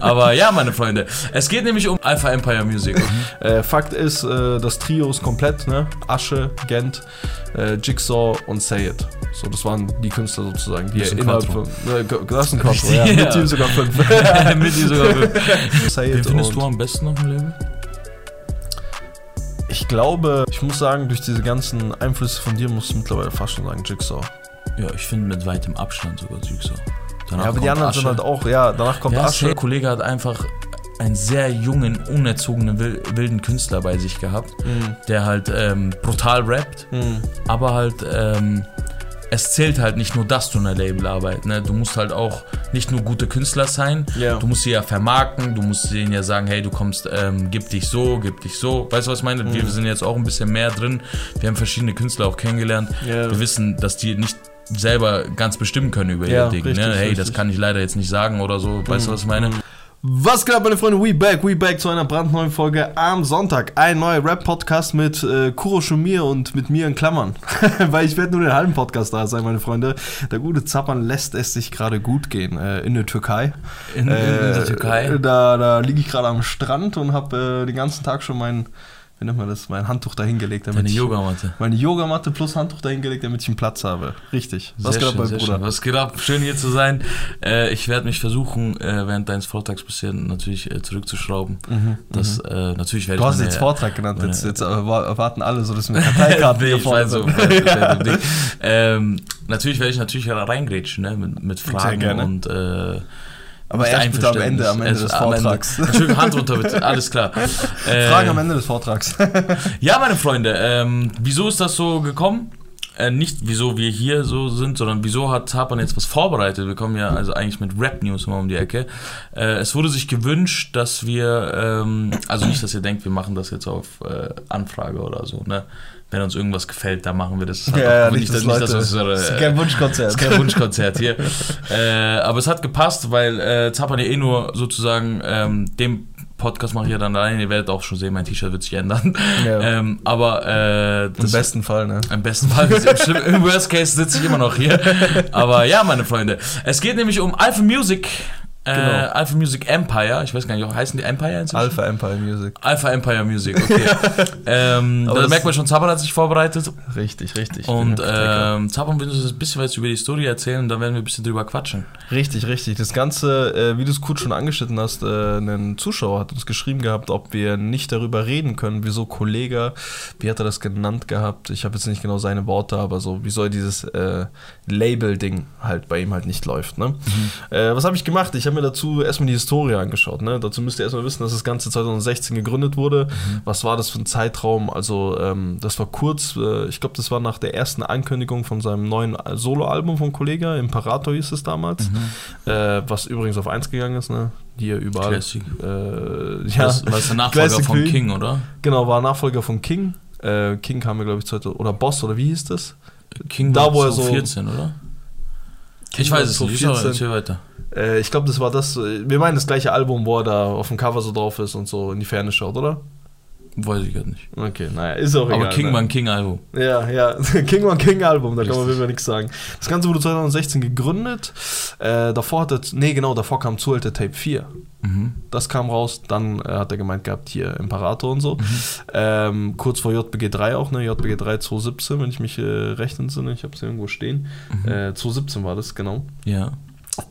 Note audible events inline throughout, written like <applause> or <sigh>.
Aber ja, meine Freunde, es geht nämlich um Alpha Empire Music. Äh, Fakt ist, äh, das Trio ist komplett, ne? Asche, Gent, äh, Jigsaw und Say It. So, das waren die Künstler sozusagen, die Das ist ein innerhalb von. Äh, das ist ein Quattro, <laughs> ja. Mit ihm sogar fünf. <laughs> Mit ihm sogar. Say Wen It findest du am besten auf dem Label? Ich glaube, ich muss sagen, durch diese ganzen Einflüsse von dir muss ich mittlerweile fast schon sagen Jigsaw. Ja, ich finde mit weitem Abstand sogar Jigsaw. Danach Ja, aber die anderen sind Asche. halt auch, ja, danach kommt Der Asche. Kollege hat einfach einen sehr jungen, unerzogenen, wil- wilden Künstler bei sich gehabt, Mhm. der halt ähm, brutal rappt, Mhm. aber halt ähm, es zählt halt nicht nur, dass du in der Labelarbeit, ne? Du musst halt auch nicht nur gute Künstler sein, Ja. du musst sie ja vermarkten, du musst denen ja sagen, hey, du kommst, ähm, gib dich so, gib dich so. Weißt du, was ich meine? Mhm. Wir sind jetzt auch ein bisschen mehr drin. Wir haben verschiedene Künstler auch kennengelernt. Ja. Wir wissen, dass die nicht selber ganz bestimmen können über Ja, ihr Ding. richtig, ne? Hey, das richtig. kann ich leider jetzt nicht sagen oder so. Weißt du, was ich meine? Was geht ab, meine Freunde? We back, we back zu einer brandneuen Folge am Sonntag. Ein neuer Rap-Podcast mit äh, Kuro Schumir und mit mir in Klammern. <laughs> Weil ich werde nur den halben Podcast da sein, meine Freunde. Der gute Zappern lässt es sich gerade gut gehen äh, in der Türkei. In, in, in der Äh, Türkei. Da, da liege ich gerade am Strand und habe äh, den ganzen Tag schon mein, wie nennt man das, mein Handtuch dahingelegt. damit Deine ich- Yogamatte. Meine Yogamatte plus Handtuch dahingelegt, damit ich einen Platz habe. Richtig. Was Sehr geht ab, schön, mein sehr Bruder? schön. Was geht ab? Schön hier zu sein. Äh, ich werde mich versuchen, äh, während deines Vortrags bisher natürlich äh, zurückzuschrauben. Das, äh, natürlich werde Mhm, Du ich hast meine- jetzt Vortrag genannt, meine- jetzt, jetzt erwa- erwarten alle so, dass wir Karteikarten <laughs> nee, hier ich vorne weiß so. sind. ich weiß, ich weiß, Ding. ähm, natürlich werde ich natürlich reingrätschen, ne? mit, mit Fragen und äh, Aber erst bitte am Ende, am Ende Einverständnis. des Erst am Ende. Vortrags. Entschuldigung, Hand runter bitte, <laughs> alles klar. Äh, Fragen am Ende des Vortrags. <laughs> Ja, meine Freunde, ähm, wieso ist das so gekommen? Äh, nicht wieso wir hier so sind, sondern wieso hat Tapan jetzt was vorbereitet? Wir kommen ja also eigentlich mit Rap-News immer um die Ecke. Äh, es wurde sich gewünscht, dass wir, ähm, also nicht, dass ihr denkt, wir machen das jetzt auf äh, Anfrage oder so, ne? Wenn uns irgendwas gefällt, dann machen wir das. Das halt auch nicht, dass Leute, dass das unsere, ist kein Wunschkonzert. das <laughs> ist kein Wunschkonzert hier. äh, aber es hat gepasst, weil äh, Zapan ja eh nur sozusagen ähm, dem Podcast mache ich ja dann alleine. Ihr werdet auch schon sehen, mein T-Shirt wird sich ändern. Ja. <laughs> Ähm, aber äh, Im das, besten Fall, ne? im besten Fall, im Worst Case sitze ich immer noch hier. <laughs> Aber ja, meine Freunde, es geht nämlich um Alpha Music. Äh, Genau. Alpha Music Empire. Ich weiß gar nicht, heißen die Empire inzwischen? Alpha Empire Music. Alpha Empire Music, okay. <laughs> ähm, Aber da merkt man schon, Zaban hat sich vorbereitet. Richtig, richtig. Und äh, ähm, Zaban will uns ein bisschen was über die Story erzählen und dann werden wir ein bisschen drüber quatschen. Richtig, richtig. Das Ganze, äh, wie du es kurz schon angeschnitten hast, äh, ein Zuschauer hat uns geschrieben gehabt, ob wir nicht darüber reden können, wieso Kollege, wie hat er das genannt gehabt? Ich habe jetzt nicht genau seine Worte, aber so, wieso dieses äh, Label-Ding halt bei ihm halt nicht läuft. Ne? Äh, was habe ich gemacht? Ich habe mir dazu erstmal die Historie angeschaut. Ne? Dazu müsst ihr erstmal wissen, dass das Ganze 2016 gegründet wurde. Was war das für ein Zeitraum? Also, ähm, das war kurz, äh, ich glaube, das war nach der ersten Ankündigung von seinem neuen Soloalbum von Kollega, Imperator hieß es damals, äh, was übrigens auf 1 gegangen ist, ne? Hier überall. Classic. Äh, ja, Das, ist der <laughs> Nachfolger Classic von. King, oder? genau, war Nachfolger von King. Äh, King kam mir, glaube ich, 2000, oder Boss, oder wie hieß das? King Da, war wo er so- 2014, oder? King ich war weiß es nicht. Ich schau, 2014. erzähl weiter. Äh, ich glaube, das war das, äh, wir meinen das gleiche Album, wo er da auf dem Cover so drauf ist und so in die Ferne schaut, oder? Weiß ich gerade nicht. Okay, naja, ist auch egal. Aber King ne? war ein King-Album. Ja, ja, <laughs> King war ein King-Album, da kann man wirklich nichts sagen. Das Ganze wurde 2016 gegründet. Äh, davor hat er, nee, genau, davor kam zu alte Tape 4. Mhm. Das kam raus, dann äh, hat er gemeint gehabt, hier Imperator und so. Mhm. Ähm, kurz vor JBG 3 auch, ne? JBG 3 2017, wenn ich mich äh, recht entsinne, ich habe es irgendwo stehen. Mhm. Äh, 2017 war das, genau. Ja.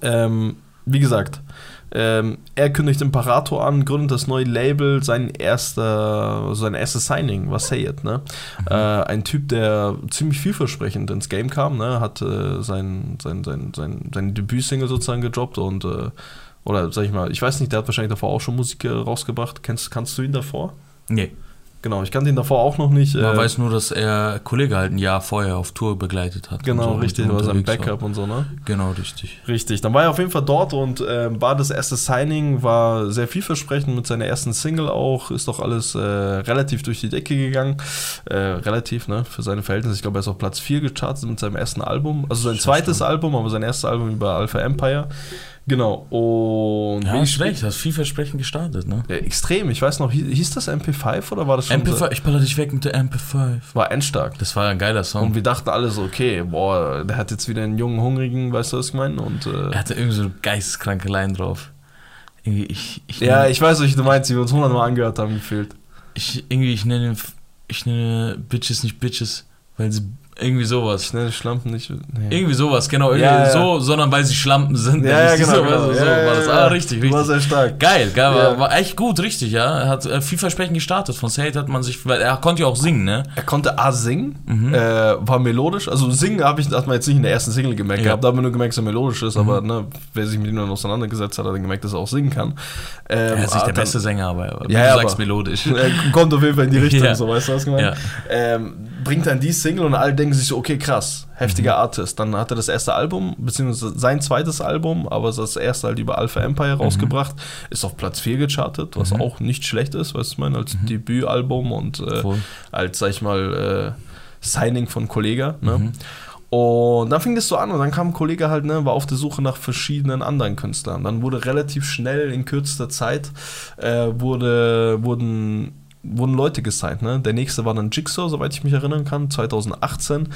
Ähm, wie gesagt, ähm, er kündigt Imperator an, gründet das neue Label, sein erster, sein erstes Signing war Say It, ne? Äh, ein Typ, der ziemlich vielversprechend ins Game kam, ne? Hat äh, sein, sein, sein, sein, seine Debütsingle sozusagen gedroppt und äh, oder sag ich mal, ich weiß nicht, der hat wahrscheinlich davor auch schon Musik äh, rausgebracht. Kennst, kannst du ihn davor? Nee. Genau, ich kannte ihn davor auch noch nicht. Man äh, weiß nur, dass er Kollege halt ein Jahr vorher auf Tour begleitet hat. genau, so, richtig, war sein Backup und so, ne? War. Genau, richtig. Richtig, dann war er auf jeden Fall dort und ähm, war das erste Signing, war sehr vielversprechend mit seiner ersten Single auch, ist doch alles äh, relativ durch die Decke gegangen. Äh, relativ, ne, für seine Verhältnisse. Ich glaube, er ist auf Platz 4 gechartet mit seinem ersten Album. Also sein Schon zweites. Album, aber sein erstes Album über Alpha Empire. Genau, und Ja, wie- hast recht, hast vielversprechend gestartet, ne? Ja, extrem, ich weiß noch, hieß, das MP5 oder war das schon MP5, ich baller dich weg mit der MP5. war endstark. Das war ein geiler Song. Und wir dachten alle so, okay, boah, der hat jetzt wieder einen jungen, hungrigen, weißt du, was ich meine? Und äh, Er hatte irgendwie so geisteskranke Line drauf. Irgendwie, ich, ich Ja, ich weiß, was du meinst, die wir uns hundertmal angehört haben, gefühlt. ich, irgendwie, ich nenne, ich nenne Bitches nicht Bitches, weil sie irgendwie sowas. Ich nenne Schlampen nicht. Nee. Irgendwie sowas, genau. Irgendwie Ja, ja. so, sondern weil sie Schlampen sind. Ja, <laughs> ja, Nicht genau. so, genau. So, war das. Ah, richtig, Du War richtig. sehr stark. Geil, geil, war, war echt gut, richtig, ja. Er hat äh, vielversprechend gestartet. Von Sade hat man sich, weil er konnte ja auch singen, ne? Er konnte A singen, Mhm. äh, war melodisch. Also singen habe ich, hat man jetzt nicht in der ersten Single gemerkt gehabt, da haben wir nur gemerkt, dass er melodisch ist, Mhm. aber ne, wer sich mit ihm dann auseinandergesetzt hat, hat dann gemerkt, dass er auch singen kann. Ähm, Er ist nicht der hat beste Sänger, aber Ja, du sagst, aber- melodisch. Er kommt auf jeden Fall in die <laughs> Richtung, so weißt du was? Ja. Ähm, bringt dann die Single und alle denken sich so, okay, krass, heftiger Mhm. Artist. Dann hat er das erste Album, beziehungsweise sein zweites Album, aber das erste halt über Alpha Empire rausgebracht, ist auf Platz 4 gechartet, was Mhm. auch nicht schlecht ist, weißt du, ich meine, als Debütalbum und äh, als, sag ich mal, äh, Signing von Kollega. Ne? Mhm. Und dann fing das so an und dann kam ein Kollege halt, ne, war auf der Suche nach verschiedenen anderen Künstlern. Dann wurde relativ schnell in kürzester Zeit äh, wurde, wurden, wurden Leute gesigned. Ne? Der nächste war dann Jigsaw, soweit ich mich erinnern kann, 2018. Mhm.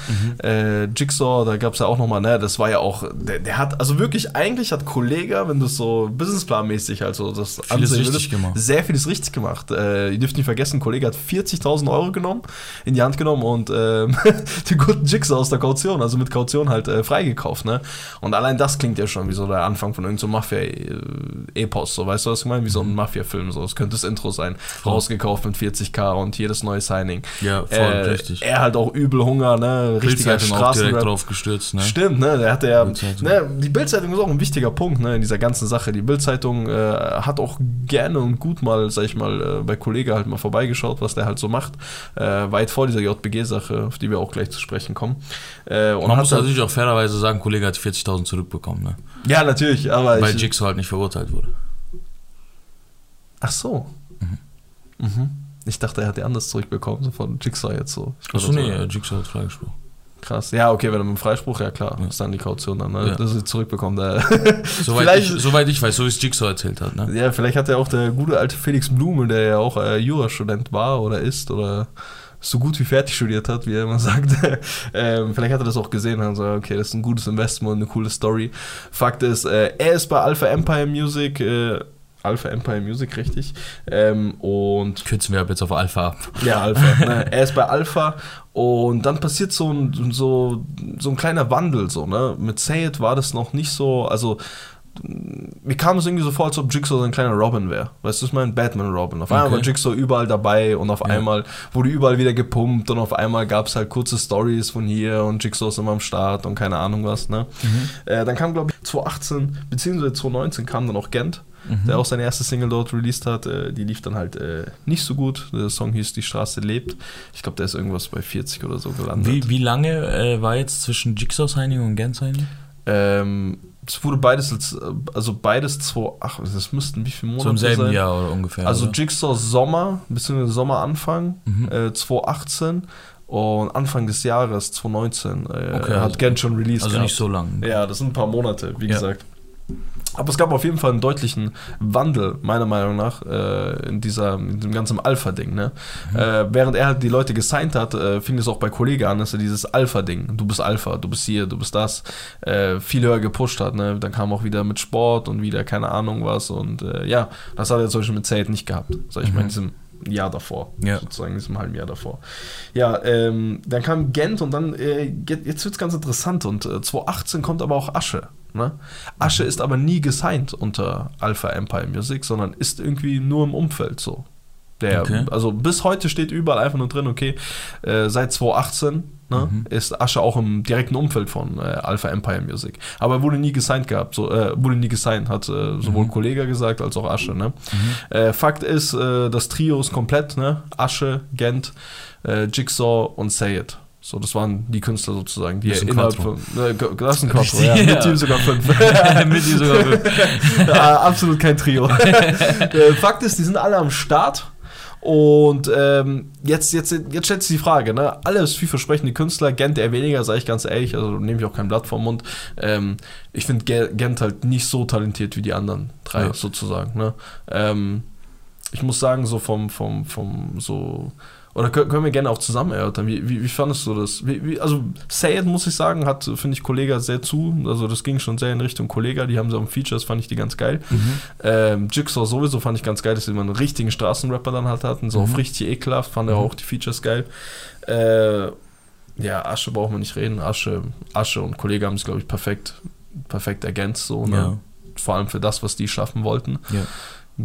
Äh, Jigsaw, da gab es ja auch nochmal, ne, das war ja auch, der, der hat, also wirklich, eigentlich hat Kollega, wenn du es so businessplanmäßig, also das Vieles ansehen richtig gemacht. sehr vieles richtig gemacht. Äh, ihr dürft nicht vergessen, Kollege hat 40.000 Euro genommen, in die Hand genommen und ähm, <laughs> den guten Jigsaw aus der Kaution, also mit Kaution halt äh, freigekauft. Ne? Und allein das klingt ja schon wie so der Anfang von irgendeinem so Mafia-Epos, so weißt du, was ich meine? Wie so ein Mafia-Film, so. Das könnte das Intro sein. Rausgekauft mit 40k und jedes neue Signing. Ja, voll, äh, richtig. Er halt auch übel Hunger, ne? Richtiger auch direkt drauf gestürzt, ne? Stimmt, ne? Der hatte ja. Ne, die Bildzeitung ist auch ein wichtiger Punkt, ne, in dieser ganzen Sache. Die Bildzeitung äh, hat auch gerne und gut mal, sag ich mal, äh, bei Kollege halt mal vorbeigeschaut, was der halt so macht. Äh, weit vor dieser JBG-Sache, auf die wir auch gleich zu sprechen kommen. Äh, und Man hat muss natürlich auch fairerweise sagen, Kollege hat 40.000 zurückbekommen, ne? Ja, natürlich, aber Weil ich, Jigsaw halt nicht verurteilt wurde. Ach so. Mhm. Ich dachte, er hat die anders zurückbekommen, so von Jigsaw jetzt so. Achso, nee, äh, Jigsaw hat freigesprochen. Krass. Ja, okay, wenn er mit dem Freispruch, ja klar, Ja. ist dann die Kaution dann, ne? Ja. dass er zurückbekommt. Äh. <laughs> Soweit ich, soweit ich weiß, so wie es Jigsaw erzählt hat, ne? Ja, vielleicht hat ja auch der gute alte Felix Blume, der ja auch äh, Jurastudent war oder ist oder so gut wie fertig studiert hat, wie er immer <laughs> sagt. ähm, vielleicht hat er das auch gesehen und so, okay, das ist ein gutes Investment, eine coole Story. Fakt ist, äh, er ist bei Alpha Empire Music, äh, Alpha Empire Music, richtig. Ähm, und Kürzen wir ab jetzt auf Alpha ab. ja, Alpha. <laughs> ne? Er ist bei Alpha und dann passiert so ein, so, so ein kleiner Wandel, so, ne? Mit Sayed war das noch nicht so, also mir kam es irgendwie so vor, als ob Jigsaw so ein kleiner Robin wäre. Weißt du, ich meine Batman Robin. Auf einmal Okay. war Jigsaw überall dabei und auf Ja. einmal wurde überall wieder gepumpt und auf einmal gab es halt kurze Stories von hier und Jigsaw ist immer am Start und keine Ahnung was, ne? Äh, dann kam, glaube ich, 2018 beziehungsweise 2019 kam dann auch Gent, der auch seine erste Single dort released hat. Äh, die lief dann halt äh, nicht so gut. Der Song hieß Die Straße lebt. Ich glaube, der ist irgendwas bei 40 oder so gelandet. Wie, wie lange äh, war jetzt zwischen Jigsaw Signing und Gent Signing? Ähm, es wurde beides, als- also beides 2, ach, das müssten wie viele Monate So im selben sein? Jahr oder ungefähr. Also oder? Jigsaw Sommer, beziehungsweise Sommeranfang Mhm. äh, 2018 und Anfang des Jahres 2019 äh, Okay, hat also- Gent schon released also gehabt. nicht so lang. Ja, das sind ein paar Monate, wie Ja. gesagt. Aber es gab auf jeden Fall einen deutlichen Wandel, meiner Meinung nach, äh, in, dieser, in diesem ganzen Alpha-Ding. Ne? Mhm. Äh, während er halt die Leute gesigned hat, äh, fing es auch bei Kollege an, dass er dieses Alpha-Ding, du bist Alpha, du bist hier, du bist das, äh, viel höher gepusht hat. Ne? Dann kam auch wieder mit Sport und wieder keine Ahnung was. Und äh, ja, das hat er zum Beispiel mit Zayed nicht gehabt, sag ich mal, in diesem Jahr davor, Ja. sozusagen in diesem halben Jahr davor. Ja, ähm, dann kam Gent und dann, äh, jetzt jetzt wird's ganz interessant und äh, 2018 kommt aber auch Asche. Ne? Asche ist aber nie gesigned unter Alpha Empire Music, sondern ist irgendwie nur im Umfeld so. Der, Okay. Also bis heute steht überall einfach nur drin, okay, äh, seit 2018 ne, Mhm. ist Asche auch im direkten Umfeld von äh, Alpha Empire Music. Aber er wurde nie gesigned gehabt, so, äh, wurde nie gesigned, hat äh, sowohl Mhm. Kollega gesagt als auch Asche. Ne? Äh, Fakt ist, äh, das Trio ist komplett, ne? Asche, Gent, Jigsaw und Sayed. So, das waren die Künstler sozusagen, die ein innerhalb von. Äh, das ist ein <laughs> Quattro, ja. ja. Mit Team sogar fünf. <laughs> <laughs> Mit ihm sogar. ja, absolut kein Trio. äh, Fakt ist, die sind alle am Start. Und ähm, jetzt, jetzt, jetzt stellt sich die Frage, ne? Alles vielversprechende Künstler, Gent eher weniger, sage ich ganz ehrlich, also nehme ich auch kein Blatt vom Mund. Ähm, ich finde Ge- Gent halt nicht so talentiert wie die anderen drei, Ja. sozusagen. Ne? Ähm, ich muss sagen, so vom, vom, vom, so Oder kö- können wir gerne auch zusammen erörtern. Wie, wie, wie fandest du das? Wie, wie, also, Say It, muss ich sagen, hat, finde ich, Kollega sehr zu. Also, das ging schon sehr in Richtung Kollega. Die haben so am Features, fand ich die ganz geil. Ähm, Jigsaw sowieso fand ich ganz geil, dass sie immer einen richtigen Straßenrapper dann halt hatten. So auf richtig ekelhaft, fand er auch die Features geil. Äh, ja, Asche brauchen wir nicht reden. Asche, Asche und Kollege haben es, glaube ich, perfekt, perfekt ergänzt. So, ne? Ja. Vor allem für das, was die schaffen wollten. Ja.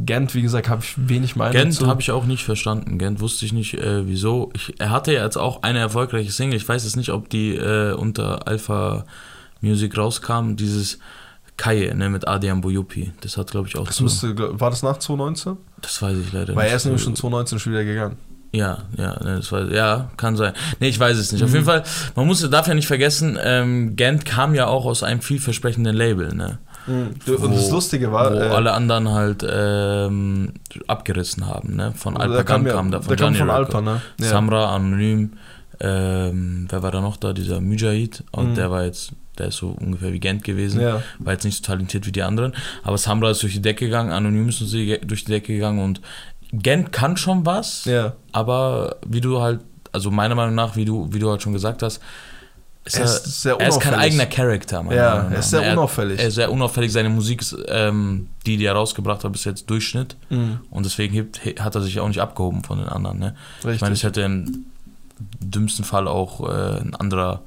Gent, wie gesagt, habe ich wenig Meinung Gent habe ich auch nicht verstanden. Gent wusste ich nicht, äh, wieso. Ich, er hatte ja jetzt auch eine erfolgreiche Single. Ich weiß jetzt nicht, ob die äh, unter Alpha Music rauskam. Dieses Kaye ne, mit Adrian Boyupi. Das hat, glaube ich, auch das so. müsste, war das nach 2019? Das weiß ich leider Weil nicht. er ist nämlich schon 2019 schon wieder gegangen. Ja, ja, ne, das weiß, ja, kann sein. Nee, ich weiß es nicht. Auf Mhm. jeden Fall, man muss, darf ja nicht vergessen, ähm, Gent kam ja auch aus einem vielversprechenden Label, ne? Und das Lustige war, wo äh, alle anderen halt ähm, abgerissen haben, ne? Von Alpa der kam, ja, kam da, von der kam von. Alpa, ne? Ja. Samra, Anonym, ähm, wer war da noch da? Dieser Mujahid. Und Mhm. der war jetzt, der ist so ungefähr wie Gent gewesen. Ja. War jetzt nicht so talentiert wie die anderen. Aber Samra ist durch die Decke gegangen, Anonym ist durch die Decke gegangen und Gent kann schon was, Ja. aber wie du halt, also meiner Meinung nach, wie du, wie du halt schon gesagt hast, ist Er er, ist sehr er ist kein eigener Charakter. Ja, Meinung er ist sehr unauffällig. Er ist sehr unauffällig. Seine Musik, ist, ähm, die, die er rausgebracht hat, ist jetzt Durchschnitt. Mhm. Und deswegen hebt, he- hat er sich auch nicht abgehoben von den anderen. Ne? Ich Richtig. meine, es hätte im dümmsten Fall auch äh, ein anderer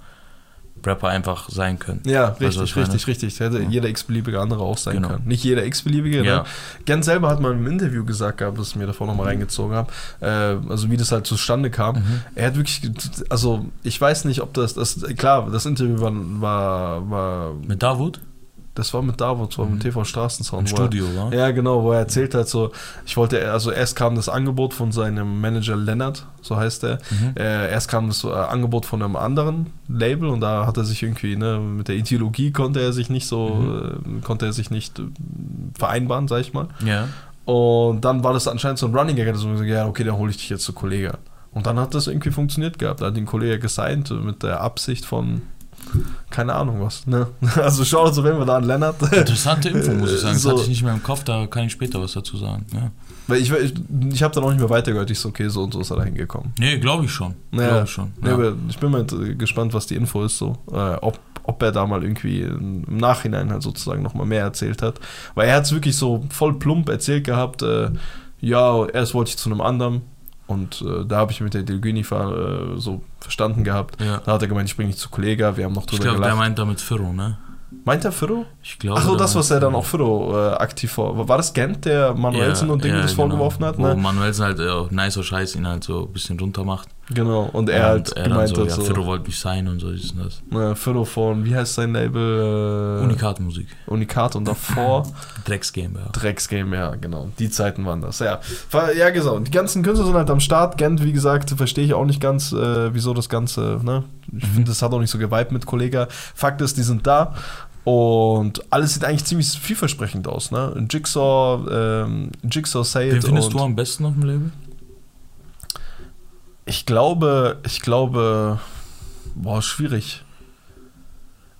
Rapper einfach sein können. Ja, Weißt du, richtig, richtig, richtig. Das hätte jeder x-beliebige andere auch sein Genau. können. Nicht jeder x-beliebige, Ja. ne? Gent selber hat mal im Interview gesagt gehabt, das ich mir davor nochmal reingezogen habe, äh, also wie das halt zustande kam. Mhm. Er hat wirklich, also ich weiß nicht, ob das, das klar, das Interview war, war, war Mit Davut? Das war mit Davos, das war mit TV Straßensound. Im er- Studio, wa? Ja, genau, wo er erzählt hat, so, ich wollte, also erst kam das Angebot von seinem Manager Lennart, so heißt er. Mhm. Äh, erst kam das äh, Angebot von einem anderen Label und da hat er sich irgendwie, ne, mit der Ideologie konnte er sich nicht so, Mhm. äh, konnte er sich nicht äh, vereinbaren, sag ich mal. Ja. Und dann war das anscheinend so ein Running Gag, er hat so gesagt, ja, okay, dann hole ich dich jetzt zu Kollege. Und dann hat das irgendwie funktioniert gehabt. Da hat den Kollege gesigned mit der Absicht von, keine Ahnung was, ne? <laughs> Also schaut so, wenn wir da an Lennart. Interessante Info, muss ich sagen. <laughs> Das So. hatte ich nicht mehr im Kopf, da kann ich später was dazu sagen. Ja. Weil ich, ich, ich habe dann auch nicht mehr weitergehört. Ich so, okay, so und so ist er da hingekommen. Nee, glaube ich schon. Naja, Glaube ich schon. Nee, Ja. aber ich bin mal gespannt, was die Info ist, so. Äh, ob, ob er da mal irgendwie im Nachhinein halt sozusagen nochmal mehr erzählt hat. Weil er hat es wirklich so voll plump erzählt gehabt, äh, ja, erst wollte ich zu einem anderen. Und äh, da habe ich mit der Delgini äh, so verstanden gehabt. Ja. Da hat er gemeint, ich bringe dich zu Kollega, wir haben noch Ich drüber glaube, der gelacht. meint damit Firro, ne? Meint er Firo? Ich glaube. Ach so, der das, was er dann Firro. auch Firo äh, aktiv vor. War das Gent, der Manuelsen und Ding das genau. vorgeworfen hat? Wo Ne? Manuelsen halt äh, nicer Scheiß ihn halt so ein bisschen runter macht. Genau, und er halt und er dann gemeint so, hat ja, so. Firro wollte mich sein und so ist das. Ne, Firo von, wie heißt sein Label? Äh, Unikat-Musik. Unikat und davor <laughs> Drecks GmbH. Drecksgame, ja, genau. Die Zeiten waren das, ja. Ja, genau. Die ganzen Künstler sind halt am Start. Gent, wie gesagt, verstehe ich auch nicht ganz, äh, wieso das Ganze, ne? Ich Mhm. finde, das hat auch nicht so geweibt mit Kollega. Fakt ist, die sind da. Und alles sieht eigentlich ziemlich vielversprechend aus, ne? Jigsaw, ähm, Jigsaw Say Wen findest und du am besten auf dem Label? Ich glaube, ich glaube, boah, schwierig.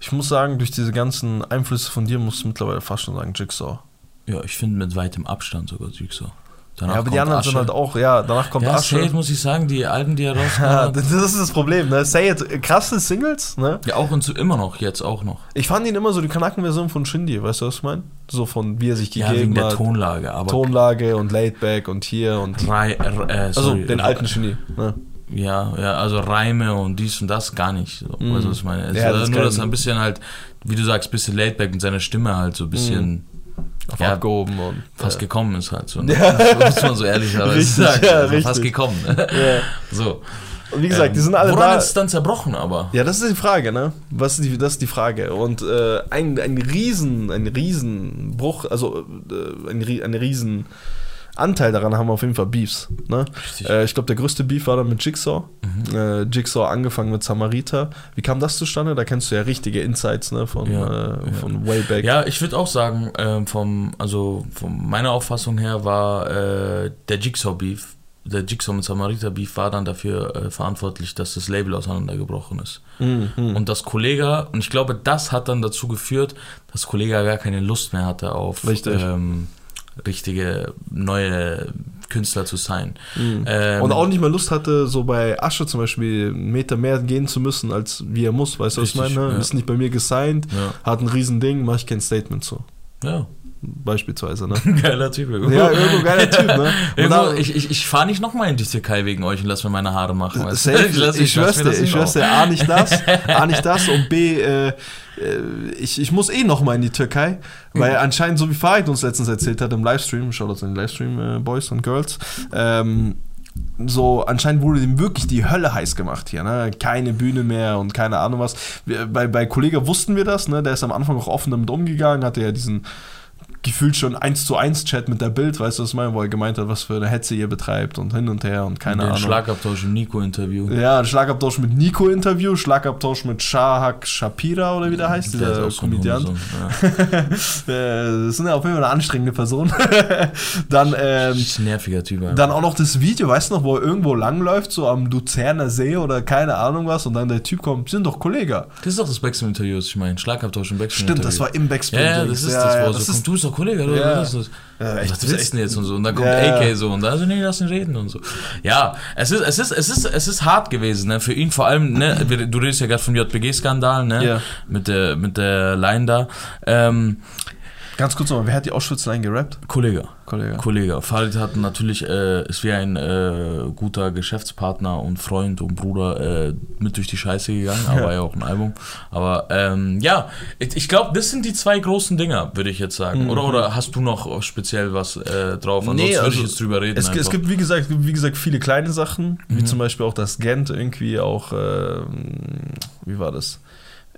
Ich muss sagen, durch diese ganzen Einflüsse von dir musst du mittlerweile fast schon sagen Jigsaw. Ja, ich finde mit weitem Abstand sogar Jigsaw. Danach ja, aber die anderen sind Asche. halt auch, ja, danach kommt Ja, Asche. Safe muss ich sagen, die Alben, die er <laughs> Ja, rausgebracht das hat. ist das Problem, ne? Say it, krasse Singles, ne? Ja, auch und so immer noch, jetzt auch noch. Ich fand ihn immer so die Kanaken-Version von Shindy, weißt du, was ich meine? So von wie er sich Ja, wegen gegeben der hat. Tonlage, aber. Tonlage und Laidback und hier und. Rei, äh, Also sorry, den alten Shindy, ne? Ja, ja, also Reime und dies und das gar nicht. So. Mhm. Weißt du, was ich meine? Es Ja, ist das nur, dass er ein bisschen halt, wie du sagst, ein bisschen laidback mit seiner Stimme halt so ein bisschen Auf Ja, abgehoben und. fast äh, gekommen ist halt so. <laughs> Ja. Das muss man so ehrlich Richtig, sagen. ja, Also Fast gekommen. ja. so. Und wie gesagt, die Ähm, sind alle woran da. ist es dann zerbrochen aber? Ja, das ist die Frage, ne? Was ist die, das ist die Frage. Und äh, ein, ein riesen, ein riesen Bruch, also äh, ein, ein riesen Anteil daran haben auf jeden Fall Beefs. Ne? Äh, ich glaube, der größte Beef war dann mit Jigsaw. Äh, Jigsaw angefangen mit Samariter. Wie kam das zustande? Da kennst du ja richtige Insights ne? von, Ja, äh, ja. von Wayback. Ja, ich würde auch sagen, ähm, vom, also von meiner Auffassung her war äh, der Jigsaw Beef, der Jigsaw mit Samariter Beef war dann dafür äh, verantwortlich, dass das Label auseinandergebrochen ist. Mhm, mhm. Und das Kollega, und ich glaube, das hat dann dazu geführt, dass Kollega gar keine Lust mehr hatte auf Richtig. ähm, richtige neue Künstler zu sein. Mhm. Ähm, und auch nicht mehr Lust hatte, so bei Asche zum Beispiel einen Meter mehr gehen zu müssen, als wie er muss. Weißt du, was ich meine? ja. Ist nicht bei mir gesigned, Ja. hat ein Riesending, mache ich kein Statement zu. ja, Beispielsweise, ne? <laughs> geiler Typ. Irgendwo. ja, irgendwo geiler Typ, ne? <laughs> Irgendwo, ich ich, ich fahre nicht nochmal in die Türkei wegen euch und lass mir meine Haare machen. weißt du? Ich, lass- ich, schwör's dir, ich schwör's dir, A, nicht das, A, nicht das und B, äh, äh, ich, ich muss eh nochmal in die Türkei, weil anscheinend, so wie Farid uns letztens erzählt hat im Livestream, Shoutouts an den Livestream, äh, Boys und Girls, ähm, so anscheinend wurde dem wirklich die Hölle heiß gemacht hier, ne? Keine Bühne mehr und keine Ahnung was. Wir, bei, bei Kollege wussten wir das, ne? Der ist am Anfang auch offen damit umgegangen, hatte ja diesen gefühlt schon 1 zu 1 Chat mit der Bild, weißt du, was ich meine, wo er gemeint hat, was für eine Hetze ihr betreibt und hin und her und keine Den Ahnung. Schlagabtausch im Nico-Interview. Ja, ein Schlagabtausch mit Nico-Interview, Schlagabtausch mit Shahak Shapira oder wie der heißt, Der <laughs> ist dieser Komödiant. Ja. Das ist ja auf jeden Fall eine anstrengende Person. <laughs> dann, ähm, Das ist nerviger Typ. einfach. dann auch noch das Video, weißt du noch, wo er irgendwo langläuft, so am Luzerner See oder keine Ahnung was, und dann der Typ kommt, sind doch Kollege. Das ist doch das Backstream-Interview, was ich meine. Schlagabtausch im Backstream. Stimmt, das war im Backspin. Ja, ja, das ist das, wo er so kommt, du bist doch Kollege, oder? Ja. Was ist das? Ja, was ist denn jetzt und so? Und dann kommt Ja. AK so und da so, nee, lass ihn reden und so. Ja, es ist, es ist, es ist, es ist hart gewesen, ne? Für ihn vor allem, ne? Du redest ja gerade vom JPG-Skandal, ne? Ja. Mit der, mit der Line da. Ähm, Ganz kurz nochmal, wer hat die Auschwitz-Line gerappt? Kollege. Kollege. Kollege. Farid hat natürlich, äh, ist wie ein äh, guter Geschäftspartner und Freund und Bruder äh, mit durch die Scheiße gegangen, <laughs> aber war ja auch ein Album. Aber ähm, ja, ich, ich glaube, das sind die zwei großen Dinger, würde ich jetzt sagen. Mhm. Oder, oder hast du noch speziell was äh, drauf? Ansonsten Nee, würde also ich jetzt drüber reden. Es, es gibt, wie gesagt, es gibt, wie gesagt, viele kleine Sachen, wie Mhm. zum Beispiel auch das Gent irgendwie auch, ähm, wie war das?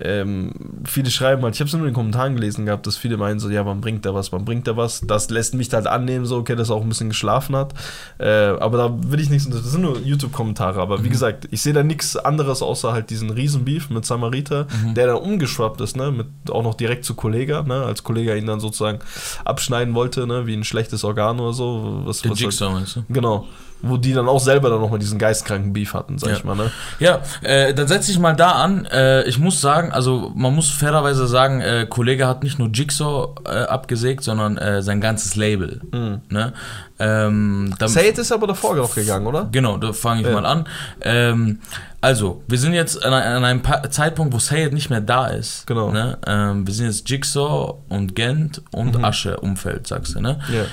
Ähm, viele schreiben halt, ich habe es nur in den Kommentaren gelesen gehabt, dass viele meinen so, ja, man bringt da was, man bringt da was. Das lässt mich halt annehmen, so, okay, dass er auch ein bisschen geschlafen hat. Äh, aber da will ich nichts, das sind nur YouTube-Kommentare. Aber wie Mhm. gesagt, ich sehe da nichts anderes außer halt diesen Riesenbeef mit Samariter, Mhm. der dann umgeschwappt ist, ne, mit auch noch direkt zu Kollega, ne, als Kollega ihn dann sozusagen abschneiden wollte, ne, wie ein schlechtes Organ oder so. Was, Der was halt- Jigsaw, meinst du? Genau. Wo die dann auch selber dann nochmal diesen geistkranken Beef hatten, sag Ja. ich mal, ne? Ja, äh, dann setze ich mal da an. Äh, ich muss sagen, also man muss fairerweise sagen, äh, Kollege hat nicht nur Jigsaw äh, abgesägt, sondern äh, sein ganzes Label. Ne? Ähm, Sayed ist aber davor auch gegangen, oder? Genau, da fange ich Ja. mal an. Ähm, also, wir sind jetzt an, an einem pa Zeitpunkt, wo Sayed nicht mehr da ist. Genau. Ne? Ähm, wir sind jetzt Jigsaw und Gent und Mhm. Asche-Umfeld, sagst du, ne? Ja.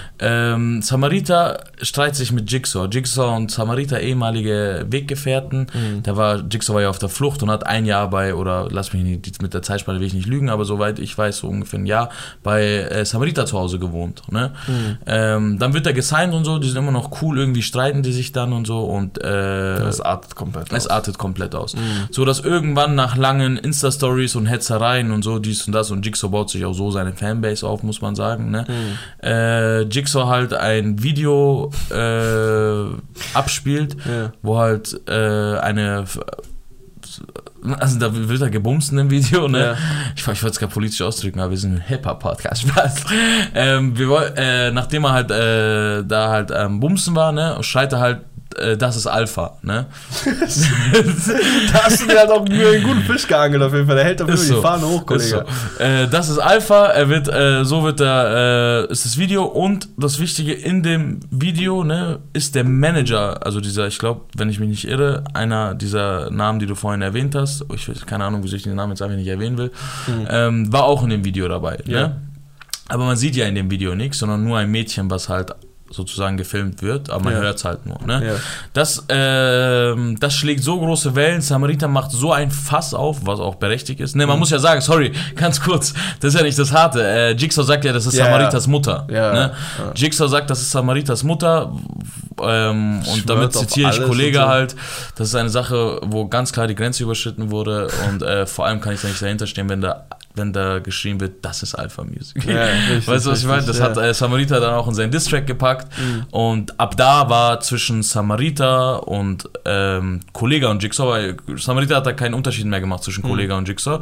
Ähm, Samarita streitet sich mit Jigsaw. Jigsaw und Samarita ehemalige Weggefährten. Mhm. Da war Jigsaw war ja auf der Flucht und hat ein Jahr bei, oder lass mich nicht, mit der Zeitspanne will ich nicht lügen, aber soweit ich weiß, so ungefähr ein Jahr bei äh, Samarita zu Hause gewohnt. Ne? Mhm. Ähm, dann wird er gesigned und so, die sind immer noch cool, irgendwie streiten die sich dann und so und äh, Das artet komplett. es aus. artet komplett aus. So dass irgendwann nach langen Insta-Stories und Hetzereien und so, dies und das, und Jigsaw baut sich auch so seine Fanbase auf, muss man sagen. Ne? Äh, Jigsaw halt ein Video äh, abspielt, Ja. wo halt äh, eine. Also da wird er gebumst in dem Video, ne? Ja. Ich, ich wollte es gar politisch ausdrücken, aber wir sind ein Hip-Hop-Podcast, <laughs> Spaß. Ähm, wir woll- äh, nachdem er halt äh, da halt am Bumsen war, ne, schreit er halt, das ist Alpha, ne? <laughs> Da hast du dir halt auch einen guten Fisch geangelt auf jeden Fall. Der hält auf jeden Ist Fall so. die Fahne hoch, Ist Kollege. so. Äh, das ist Alpha, er wird, äh, so wird er, äh, ist das Video und das Wichtige in dem Video, ne, ist der Manager, also dieser, ich glaube, wenn ich mich nicht irre, einer dieser Namen, die du vorhin erwähnt hast, ich weiß, keine Ahnung, wieso ich den Namen jetzt einfach nicht erwähnen will, ähm, war auch in dem Video dabei, Ja. ne? Aber man sieht ja in dem Video nichts, sondern nur ein Mädchen, was halt sozusagen gefilmt wird, aber man Ja. hört es halt nur. Ne? Ja. Das, ähm, das schlägt so große Wellen. Samariter macht so ein Fass auf, was auch berechtigt ist. Ne, Mhm. man muss ja sagen, sorry, ganz kurz, das ist ja nicht das Harte. Äh, Jigsaw sagt ja, das ist Ja, Samariters Mutter. Ne? Jigsaw sagt, das ist Samariters Mutter. Ähm, und damit zitiere ich Kollege so. halt. Das ist eine Sache, wo ganz klar die Grenze überschritten wurde. Und äh, vor allem kann ich da nicht dahinter stehen, wenn da, wenn da geschrieben wird, das ist Alpha Music. Ja, <laughs> richtig, weißt du, was ich meine? Das richtig, hat ja. äh, Samariter dann auch in seinen Distrack gepackt. Mhm. Und ab da war zwischen Samariter und ähm, Kollega und Jigsaw, weil Samariter hat da keinen Unterschied mehr gemacht zwischen Mhm. Kollega und Jigsaw.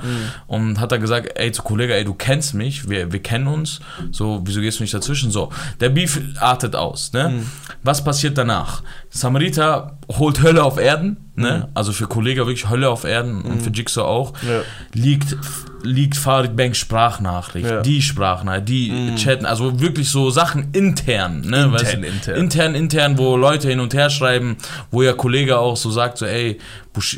Und hat da gesagt, ey, zu Kollega, ey, du kennst mich, wir, wir kennen uns. So, wieso gehst du nicht dazwischen? So, der Beef artet aus. Ne? Mhm. Was passiert danach? Samariter holt Hölle auf Erden, ne? Also für Kollega wirklich Hölle auf Erden und für Jigsaw auch. Ja. Liegt, liegt Farid Bank Sprachnachricht, Ja. die Sprachnachricht, die chatten, also wirklich so Sachen intern, ne? Intern, weißt du? intern. intern, intern, wo Leute hin und her schreiben, wo ja Kollege auch so sagt, so ey,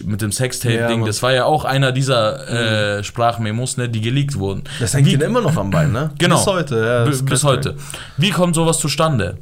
mit dem Ja, Sextape-Ding, Mann. das war ja auch einer dieser äh, Sprachmemos, ne, die geleakt wurden. Das hängt Wie- immer noch am Bein, ne? Genau. Bis heute, ja. bis, heute. Wie kommt sowas zustande?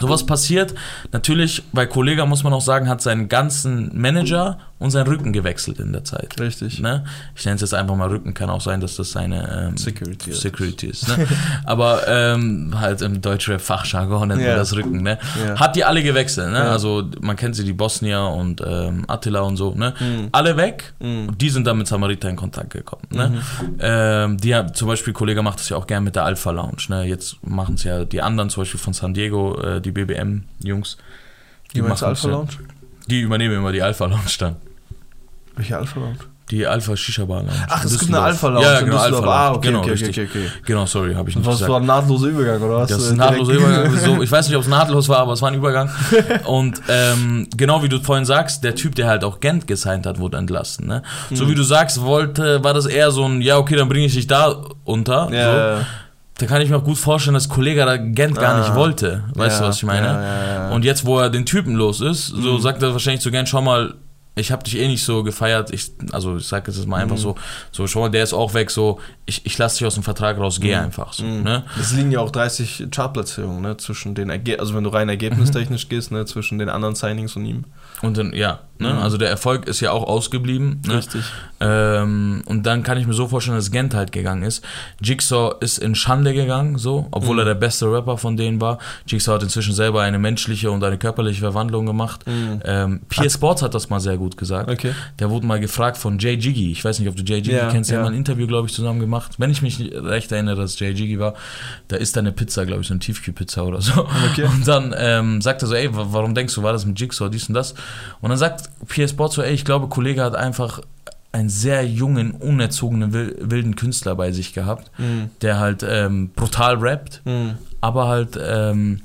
Sowas passiert, natürlich, bei Kollega muss man auch sagen, hat seinen ganzen Manager und seinen Rücken gewechselt in der Zeit. Richtig. Ne? Ich nenne es jetzt einfach mal Rücken, kann auch sein, dass das seine ähm, Security ist. Security ist. Ne? <laughs> Aber ähm, halt im deutschen Fachjargon nennt Ja. man das Rücken. Ne? Ja. Hat die alle gewechselt. Ne? Ja. Also man kennt sie, die Bosnier und ähm, Attila und so. Ne? Mhm. Alle weg Mhm. und die sind dann mit Samariter in Kontakt gekommen. Ne? Ähm, die haben, zum Beispiel, Kollege macht das ja auch gern mit der Alpha Lounge. Ne? Jetzt machen es ja die anderen, zum Beispiel von San Diego, äh, die BBM-Jungs. Die du machen's Alpha ja. Lounge? Die übernehmen immer die Alpha Lounge dann. Welche Alpha Lounge? Die Alpha Shisha Bar Lounge. Ach, es gibt eine. Alpha Lounge Ja, genau, Alpha. Lounge. Ah, okay, genau, okay, okay, okay. Genau, sorry, habe ich nicht Was gesagt. war ein nahtloser Übergang, oder was? Das ist Äh, ein nahtloser Übergang. So, ich weiß nicht, ob es <laughs> nahtlos war, aber es war ein Übergang. Und ähm, genau wie du vorhin sagst, der Typ, der halt auch Gent gesigned hat, wurde entlassen. Ne? Mhm. So wie du sagst, wollte, war das eher so ein, ja, okay, dann bringe ich dich da unter. So. Ja, ja. Da kann ich mir auch gut vorstellen, dass Kollege da Gent gar Ah. nicht wollte. Weißt Ja, du, was ich meine? ja, ja, ja. Und jetzt, wo er den Typen los ist, so Mhm. sagt er wahrscheinlich zu Gent, schau mal, ich habe dich eh nicht so gefeiert. Ich, also ich sage jetzt mal Mhm. einfach so, so, schau mal, der ist auch weg, so, ich, ich lasse dich aus dem Vertrag raus, geh einfach so. Mhm. Ne? Es liegen ja auch 30 Chartplatzierungen, ne, zwischen den Erge also wenn du rein ergebnistechnisch gehst, ne, zwischen den anderen Signings und ihm. Und dann, ja, ne? Mhm. also der Erfolg ist ja auch ausgeblieben. Ne? Richtig. Ähm, und dann kann ich mir so vorstellen, dass Gent halt gegangen ist. Jigsaw ist in Schande gegangen, so, obwohl Mhm. er der beste Rapper von denen war. Jigsaw hat inzwischen selber eine menschliche und eine körperliche Verwandlung gemacht. Mhm. Ähm, Pierre Sports hat das mal sehr gut gesagt. Okay. Der wurde mal gefragt von Jay Jiggy. Ich weiß nicht, ob du Jay Jiggy Ja, kennst. Der ja. hat mal ein Interview, glaube ich, zusammen gemacht. Wenn ich mich nicht recht erinnere, dass Jay Jiggy war, da ist da eine Pizza, glaube ich, so eine Tiefkühlpizza oder so. Okay. Und dann ähm, sagt er so, ey, wa- warum denkst du, war das mit Jigsaw, dies und das? Und dann sagt Pierre Sports so, ey, ich glaube, Kollege hat einfach einen sehr jungen, unerzogenen, wil- wilden Künstler bei sich gehabt, Mhm. der halt ähm, brutal rappt, Mhm. aber halt ähm,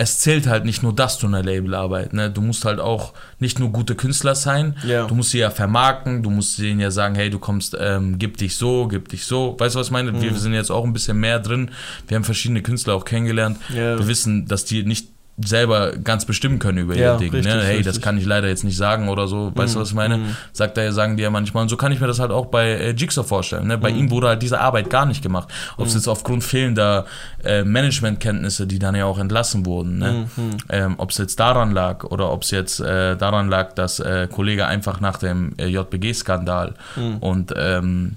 es zählt halt nicht nur das zu einer Labelarbeit. Ne? Du musst halt auch nicht nur gute Künstler sein, Ja. du musst sie ja vermarkten, du musst denen ja sagen, hey, du kommst, ähm, gib dich so, gib dich so. Weißt du, was ich meine? Mhm. Wir sind jetzt auch ein bisschen mehr drin. Wir haben verschiedene Künstler auch kennengelernt. Ja. Wir wissen, dass die nicht selber ganz bestimmen können über Ja, ihr Ding. richtig, ne? Hey, das richtig. kann ich leider jetzt nicht sagen oder so. Weißt du, Mhm, was ich meine? mhm. Sagt er, sagen die ja manchmal. Und so kann ich mir das halt auch bei äh, Jigsaw vorstellen. Ne? Bei Mhm. ihm wurde halt diese Arbeit gar nicht gemacht. Ob es jetzt aufgrund fehlender äh, Managementkenntnisse, die dann ja auch entlassen wurden, ne? Mhm. ähm, ob es jetzt daran lag oder ob es jetzt äh, daran lag, dass äh, Kollege einfach nach dem äh, JBG-Skandal Mhm. und ähm,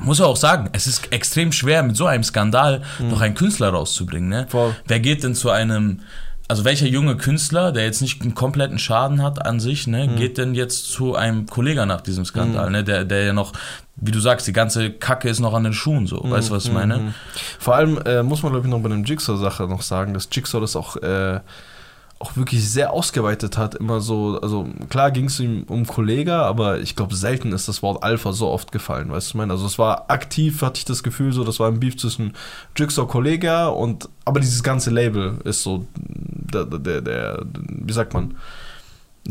muss auch sagen, es ist extrem schwer, mit so einem Skandal noch einen Künstler rauszubringen. Ne? Mhm. Voll. Wer geht denn zu einem, also welcher junge Künstler, der jetzt nicht einen kompletten Schaden hat an sich, ne, Mhm. geht denn jetzt zu einem Kollegen nach diesem Skandal, ne, der, der ja noch, wie du sagst, die ganze Kacke ist noch an den Schuhen so. Weißt du, was ich meine? Mhm. Vor allem äh, muss man, glaube ich, noch bei dem Jigsaw-Sache noch sagen, dass Jigsaw das auch, äh, auch wirklich sehr ausgeweitet hat. Immer so, also klar ging es ihm um Kollega, aber ich glaube, selten ist das Wort Alpha so oft gefallen, weißt du, ich meine? Also es war aktiv, hatte ich das Gefühl, so, das war ein Beef zwischen Jigsaw Kollega und, aber dieses ganze Label ist so, der, der, der wie sagt man,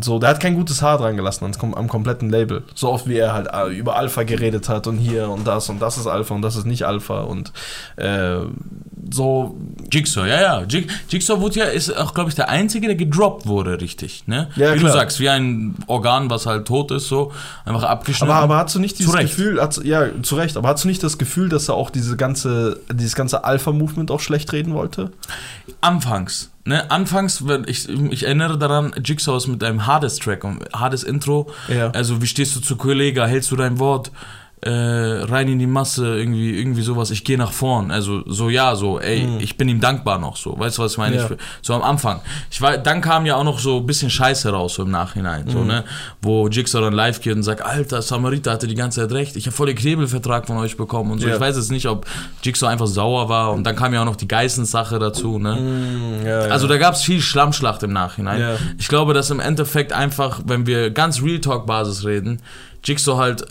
so, der hat kein gutes Haar dran gelassen kom- am kompletten Label. So oft wie er halt äh, über Alpha geredet hat und hier und das und das ist Alpha und das ist nicht Alpha und äh, so. Jigsaw, ja, ja. Jig, Jigsaw wurde ja, ist auch, glaube ich, der Einzige, der gedroppt wurde, richtig. Ne? Ja, wie klar. du sagst, wie ein Organ, was halt tot ist, so einfach abgeschnitten. Aber, aber hast du nicht dieses Zu Recht. Gefühl, hast, ja, zu Recht, aber hast du nicht das Gefühl, dass er auch diese ganze, dieses ganze Alpha-Movement auch schlecht reden wollte? Anfangs. Ne, anfangs, wenn ich, ich erinnere daran, Jigsaw ist mit einem Hades-Track und Hades-Intro. Ja. Also, wie stehst du zu Kollege? Hältst du dein Wort? Äh, rein in die Masse, irgendwie, irgendwie sowas, ich gehe nach vorn. Also, so ja, so, ey, Mhm. ich bin ihm dankbar noch so. Weißt du, was ich meine? Ja. Ich, so am Anfang. Ich war, dann kam ja auch noch so ein bisschen Scheiße raus, so im Nachhinein, Mhm. so, ne? Wo Jigsaw dann live geht und sagt, Alter, Samarita hatte die ganze Zeit recht, ich habe voll den Knebelvertrag von euch bekommen und so. Ja. Ich weiß jetzt nicht, ob Jigsaw einfach sauer war und dann kam ja auch noch die Geissens-Sache dazu, ne? ja, Also da gab es viel Schlammschlacht im Nachhinein. Ja. Ich glaube, dass im Endeffekt einfach, wenn wir ganz Real Talk Basis reden, Jigsaw halt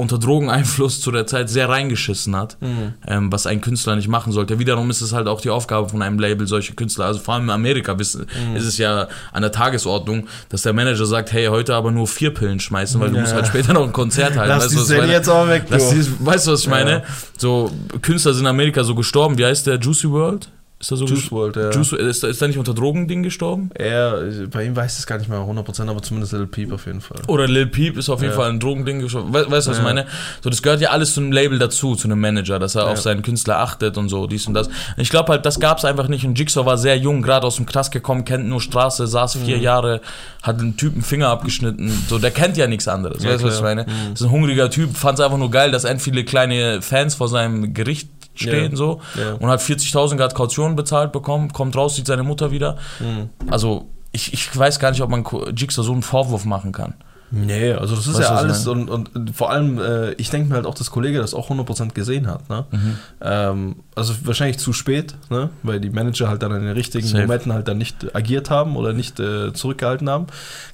unter Drogeneinfluss zu der Zeit sehr reingeschissen hat, Mhm. ähm, was ein Künstler nicht machen sollte. Wiederum ist es halt auch die Aufgabe von einem Label, solche Künstler, also vor allem in Amerika wissen, Mhm. ist es ja an der Tagesordnung, dass der Manager sagt, hey, heute aber nur vier Pillen schmeißen, weil du Ja. musst halt später noch ein Konzert halten. Lass weißt die du, was meine? jetzt auch weg, du. die, weißt du, was ich Ja. meine? So, Künstler sind in Amerika so gestorben. Wie heißt der? Juicy World? Ist er so Juice WRLD, ja. Juice, ist, er- ist er nicht unter Drogending gestorben? Er, bei ihm weiß ich es gar nicht mehr 100%, aber zumindest Lil Peep auf jeden Fall. Oder Lil Peep ist auf jeden Ja. Fall ein Drogending gestorben. We weißt du, was ich Ja. meine? So, das gehört ja alles zu einem Label dazu, zu einem Manager, dass er Ja. auf seinen Künstler achtet und so, dies und das. Und ich glaube halt, das gab es einfach nicht. Und Jigsaw war sehr jung, gerade aus dem Knast gekommen, kennt nur Straße, saß vier Mhm. Jahre, hat einen Typen Finger abgeschnitten. So, der kennt ja nichts anderes. Weißt du, was ich meine? Mhm. Das ist ein hungriger Typ, fand es einfach nur geil, dass end viele kleine Fans vor seinem Gericht stehen Ja. so Ja. und hat 40.000 Grad Kaution bezahlt bekommen, kommt raus, sieht seine Mutter wieder. Mhm. Also ich, ich weiß gar nicht, ob man Jigsaw so einen Vorwurf machen kann. Nee, also das ist Weißt ja alles und, und, und vor allem, äh, ich denke mir halt auch, dass Kollege das auch 100% gesehen hat. Ne? Mhm. Ähm, also wahrscheinlich zu spät, ne? weil die Manager halt dann in den richtigen Safe. Momenten halt dann nicht agiert haben oder nicht äh, zurückgehalten haben.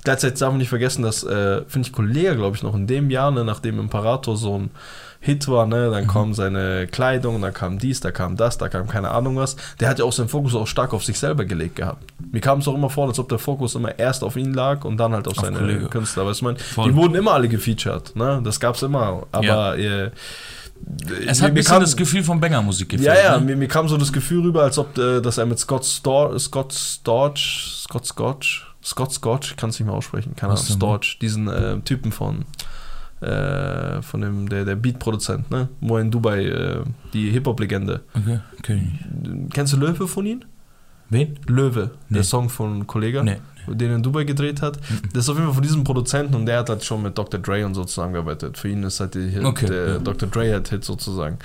Gleichzeitig darf man nicht vergessen, dass, äh, finde ich, Kollege, glaube ich, noch in dem Jahr, ne, nachdem Imperator so ein Hit war, ne, dann kam seine Kleidung, dann kam dies, da kam das, da kam keine Ahnung was. Der hat ja auch seinen Fokus auch stark auf sich selber gelegt gehabt. Mir kam es auch immer vor, als ob der Fokus immer erst auf ihn lag und dann halt auf, Auf seine Kollege. Künstler. Weißt du, Voll. die wurden immer alle gefeatured, ne? Das gab's immer. Aber Ja. äh, Es mir- hat mir bisschen kam- das Gefühl von Banger-Musik gefällt. ja, ja, ne? mir, mir kam so das Gefühl rüber, als ob äh, dass er mit Scott Storch, Scott Storch, Scott Scotch, Scott Scotch, ich kann es nicht mehr aussprechen, keine Ahnung? Storch, diesen äh, Typen von äh, von dem der der Beat-Produzent, ne, wo er in Dubai äh, die Hip-Hop-Legende. Okay, okay. Kennst du Löwe von ihm? Wen? Löwe, Nee. der Song von Kollega, Nee. den er in Dubai gedreht hat. Das ist auf jeden Fall von diesem Produzenten und der hat halt schon mit Dr. Dre und so zusammengearbeitet. Für ihn ist halt Hit, Okay, der. Dr. Dre-Hit sozusagen.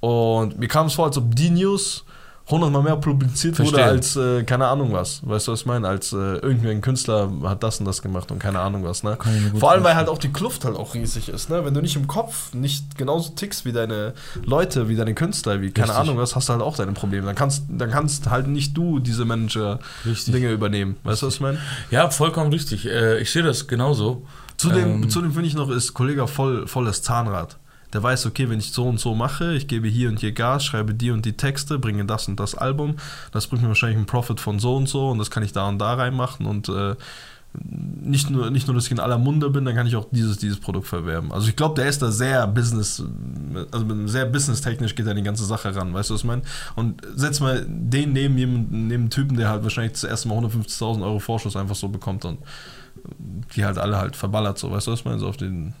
Und mir kam es vor, als ob die News hundertmal mehr publiziert wurde Verstehe. als äh, keine Ahnung was. Weißt du, was ich meine? Als äh, irgendein Künstler hat das und das gemacht und keine Ahnung was. Ne? Vor allem, weil halt vorstellen. auch die Kluft halt auch riesig ist. Ne? Wenn du nicht im Kopf nicht genauso tickst wie deine Leute, wie deine Künstler, wie keine Richtig. Ahnung was, hast du halt auch deine Probleme. Dann kannst, dann kannst halt nicht du diese Manager Richtig. Dinge übernehmen. Weißt du, was ich meine? Ja, vollkommen richtig. Äh, ich sehe das genauso. Zudem, Ähm. zudem finde ich noch, ist Kollege voll, volles Zahnrad. Der weiß, okay, wenn ich so und so mache, ich gebe hier und hier Gas, schreibe die und die Texte, bringe das und das Album, das bringt mir wahrscheinlich einen Profit von so und so und das kann ich da und da reinmachen und äh, nicht nur, nicht nur, dass ich in aller Munde bin, dann kann ich auch dieses, dieses Produkt verwerben. Also ich glaube, der ist da sehr business, also sehr businesstechnisch geht er die ganze Sache ran, weißt du, was ich meine? Und setz mal den neben jemanden, neben Typen, der halt wahrscheinlich das erste Mal 150.000 Euro Vorschuss einfach so bekommt und die halt alle halt verballert, so, weißt du, was ich meine? So auf den.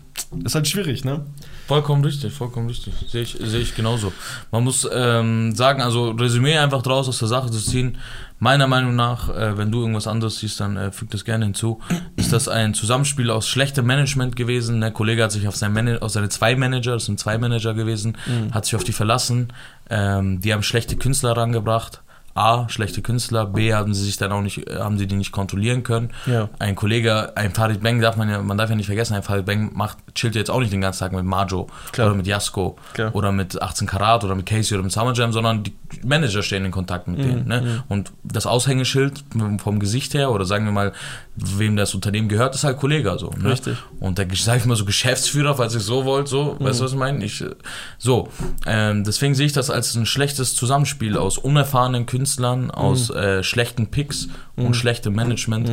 Ist halt schwierig, ne? Vollkommen richtig, vollkommen richtig. Sehe ich, sehe ich genauso. Man muss ähm, sagen, also Resümee einfach draus aus der Sache zu ziehen. Meiner Meinung nach, äh, wenn du irgendwas anderes siehst, dann äh, füg das gerne hinzu. Ist das ein Zusammenspiel aus schlechtem Management gewesen? Der Kollege hat sich auf, sein Mana auf seine zwei Manager, das sind zwei Manager gewesen, hat sich auf die verlassen. Ähm, die haben schlechte Künstler rangebracht. A, schlechte Künstler, B, haben sie sich dann auch nicht, äh, haben sie die nicht kontrollieren können. Ja. Ein Kollege, ein Farid Bang darf man ja, man darf ja nicht vergessen, ein Farid Bang macht, chillt jetzt auch nicht den ganzen Tag mit Majo Klar. oder mit Jasko Klar. oder mit 18 Karat oder mit Casey oder mit Summer Jam, sondern die Manager stehen in Kontakt mit denen. Ne? Und das Aushängeschild vom Gesicht her oder sagen wir mal, wem das Unternehmen gehört, ist halt Kollege so. Ne? Richtig. Und der, sag ich mal so, Geschäftsführer, falls ich so wollt, so, weißt du, was ich meine? Ich, äh, so, ähm, deswegen sehe ich das als ein schlechtes Zusammenspiel aus unerfahrenen Künstlern, aus äh, schlechten Picks und schlechtem Management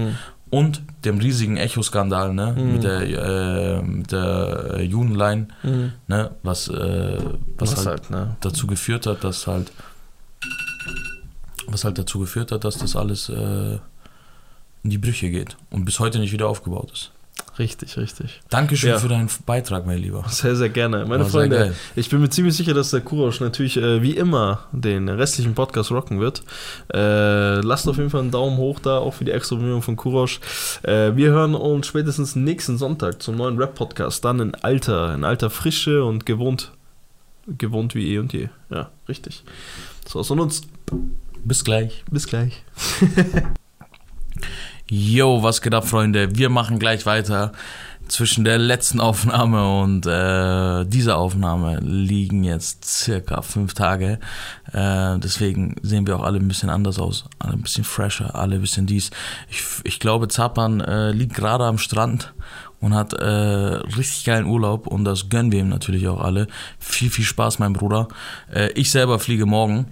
und dem riesigen Echo-Skandal, ne, mit der, äh, mit der äh, Judenline, ne, was, äh, was, Was halt, halt, ne? dazu geführt hat, dass halt, was halt dazu geführt hat, dass das alles äh, in die Brüche geht und bis heute nicht wieder aufgebaut ist. Richtig, richtig. Dankeschön Ja. für deinen Beitrag, mein Lieber. Sehr, sehr gerne. Meine War Freunde, ich bin mir ziemlich sicher, dass der Kurosch natürlich äh, wie immer den restlichen Podcast rocken wird. Äh, lasst auf jeden Fall einen Daumen hoch da, auch für die extra Bemühungen von Kurosch. Äh, wir hören uns spätestens nächsten Sonntag zum neuen Rap-Podcast. Dann in alter, in alter Frische und gewohnt, gewohnt wie eh und je. Ja, richtig. So, von uns. Bis gleich. Bis gleich. <laughs> Yo, was geht ab, Freunde? Wir machen gleich weiter. Zwischen der letzten Aufnahme und äh, dieser Aufnahme liegen jetzt circa fünf Tage. Äh, deswegen sehen wir auch alle ein bisschen anders aus. Alle ein bisschen fresher, alle ein bisschen dies. Ich, ich glaube, Zapan äh, liegt gerade am Strand und hat äh, richtig geilen Urlaub und das gönnen wir ihm natürlich auch alle. Viel, viel Spaß, mein Bruder. Äh, ich selber fliege morgen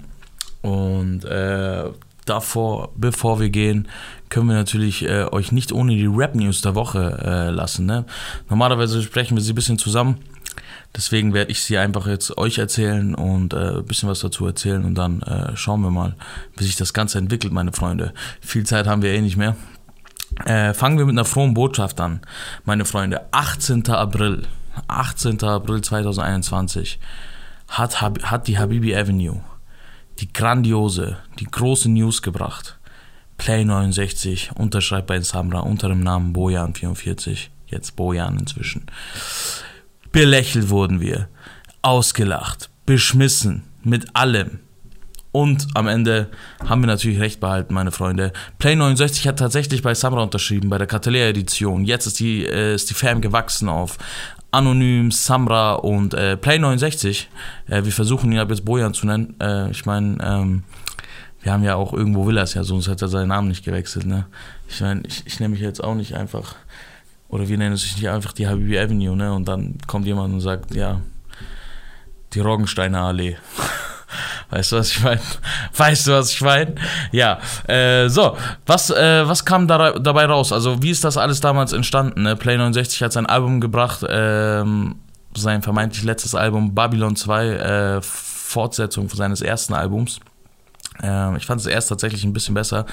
und äh, davor, bevor wir gehen, können wir natürlich äh, euch nicht ohne die Rap-News der Woche äh, lassen. Ne? Normalerweise sprechen wir sie ein bisschen zusammen. Deswegen werde ich sie einfach jetzt euch erzählen und äh, ein bisschen was dazu erzählen und dann äh, schauen wir mal, wie sich das Ganze entwickelt, meine Freunde. Viel Zeit haben wir eh nicht mehr. Äh, fangen wir mit einer frohen Botschaft an, meine Freunde. 18. April, 18. April 2021 hat, hat die Habibi Avenue die grandiose, die große News gebracht. Play 69 unterschreibt bei Samra unter dem Namen Bojan44, jetzt Bojan inzwischen. Belächelt wurden wir, ausgelacht, beschmissen, mit allem. Und am Ende haben wir natürlich recht behalten, meine Freunde. Play 69 hat tatsächlich bei Samra unterschrieben, bei der Catalea Edition. Jetzt ist die, äh, ist die Fam gewachsen auf Anonym, Samra und äh, Play 69. Äh, wir versuchen ihn ab jetzt Bojan zu nennen. Äh, ich meine, ähm, wir haben ja auch irgendwo Villas, ja, sonst hat er seinen Namen nicht gewechselt. Ne? Ich meine, ich, ich nenne mich jetzt auch nicht einfach, oder wir nennen es nicht einfach die Habibi Avenue, ne? Und dann kommt jemand und sagt, ja, die Roggensteiner Allee. <laughs> Weißt du, was ich meine? Weißt du, was ich meine? Ja. Äh, so, was, äh, was kam da, dabei raus? Also, wie ist das alles damals entstanden? Ne? Play 69 hat sein Album gebracht, ähm, sein vermeintlich letztes Album Babylon 2, äh, Fortsetzung seines ersten Albums. Ähm, ich fand es erst tatsächlich ein bisschen besser.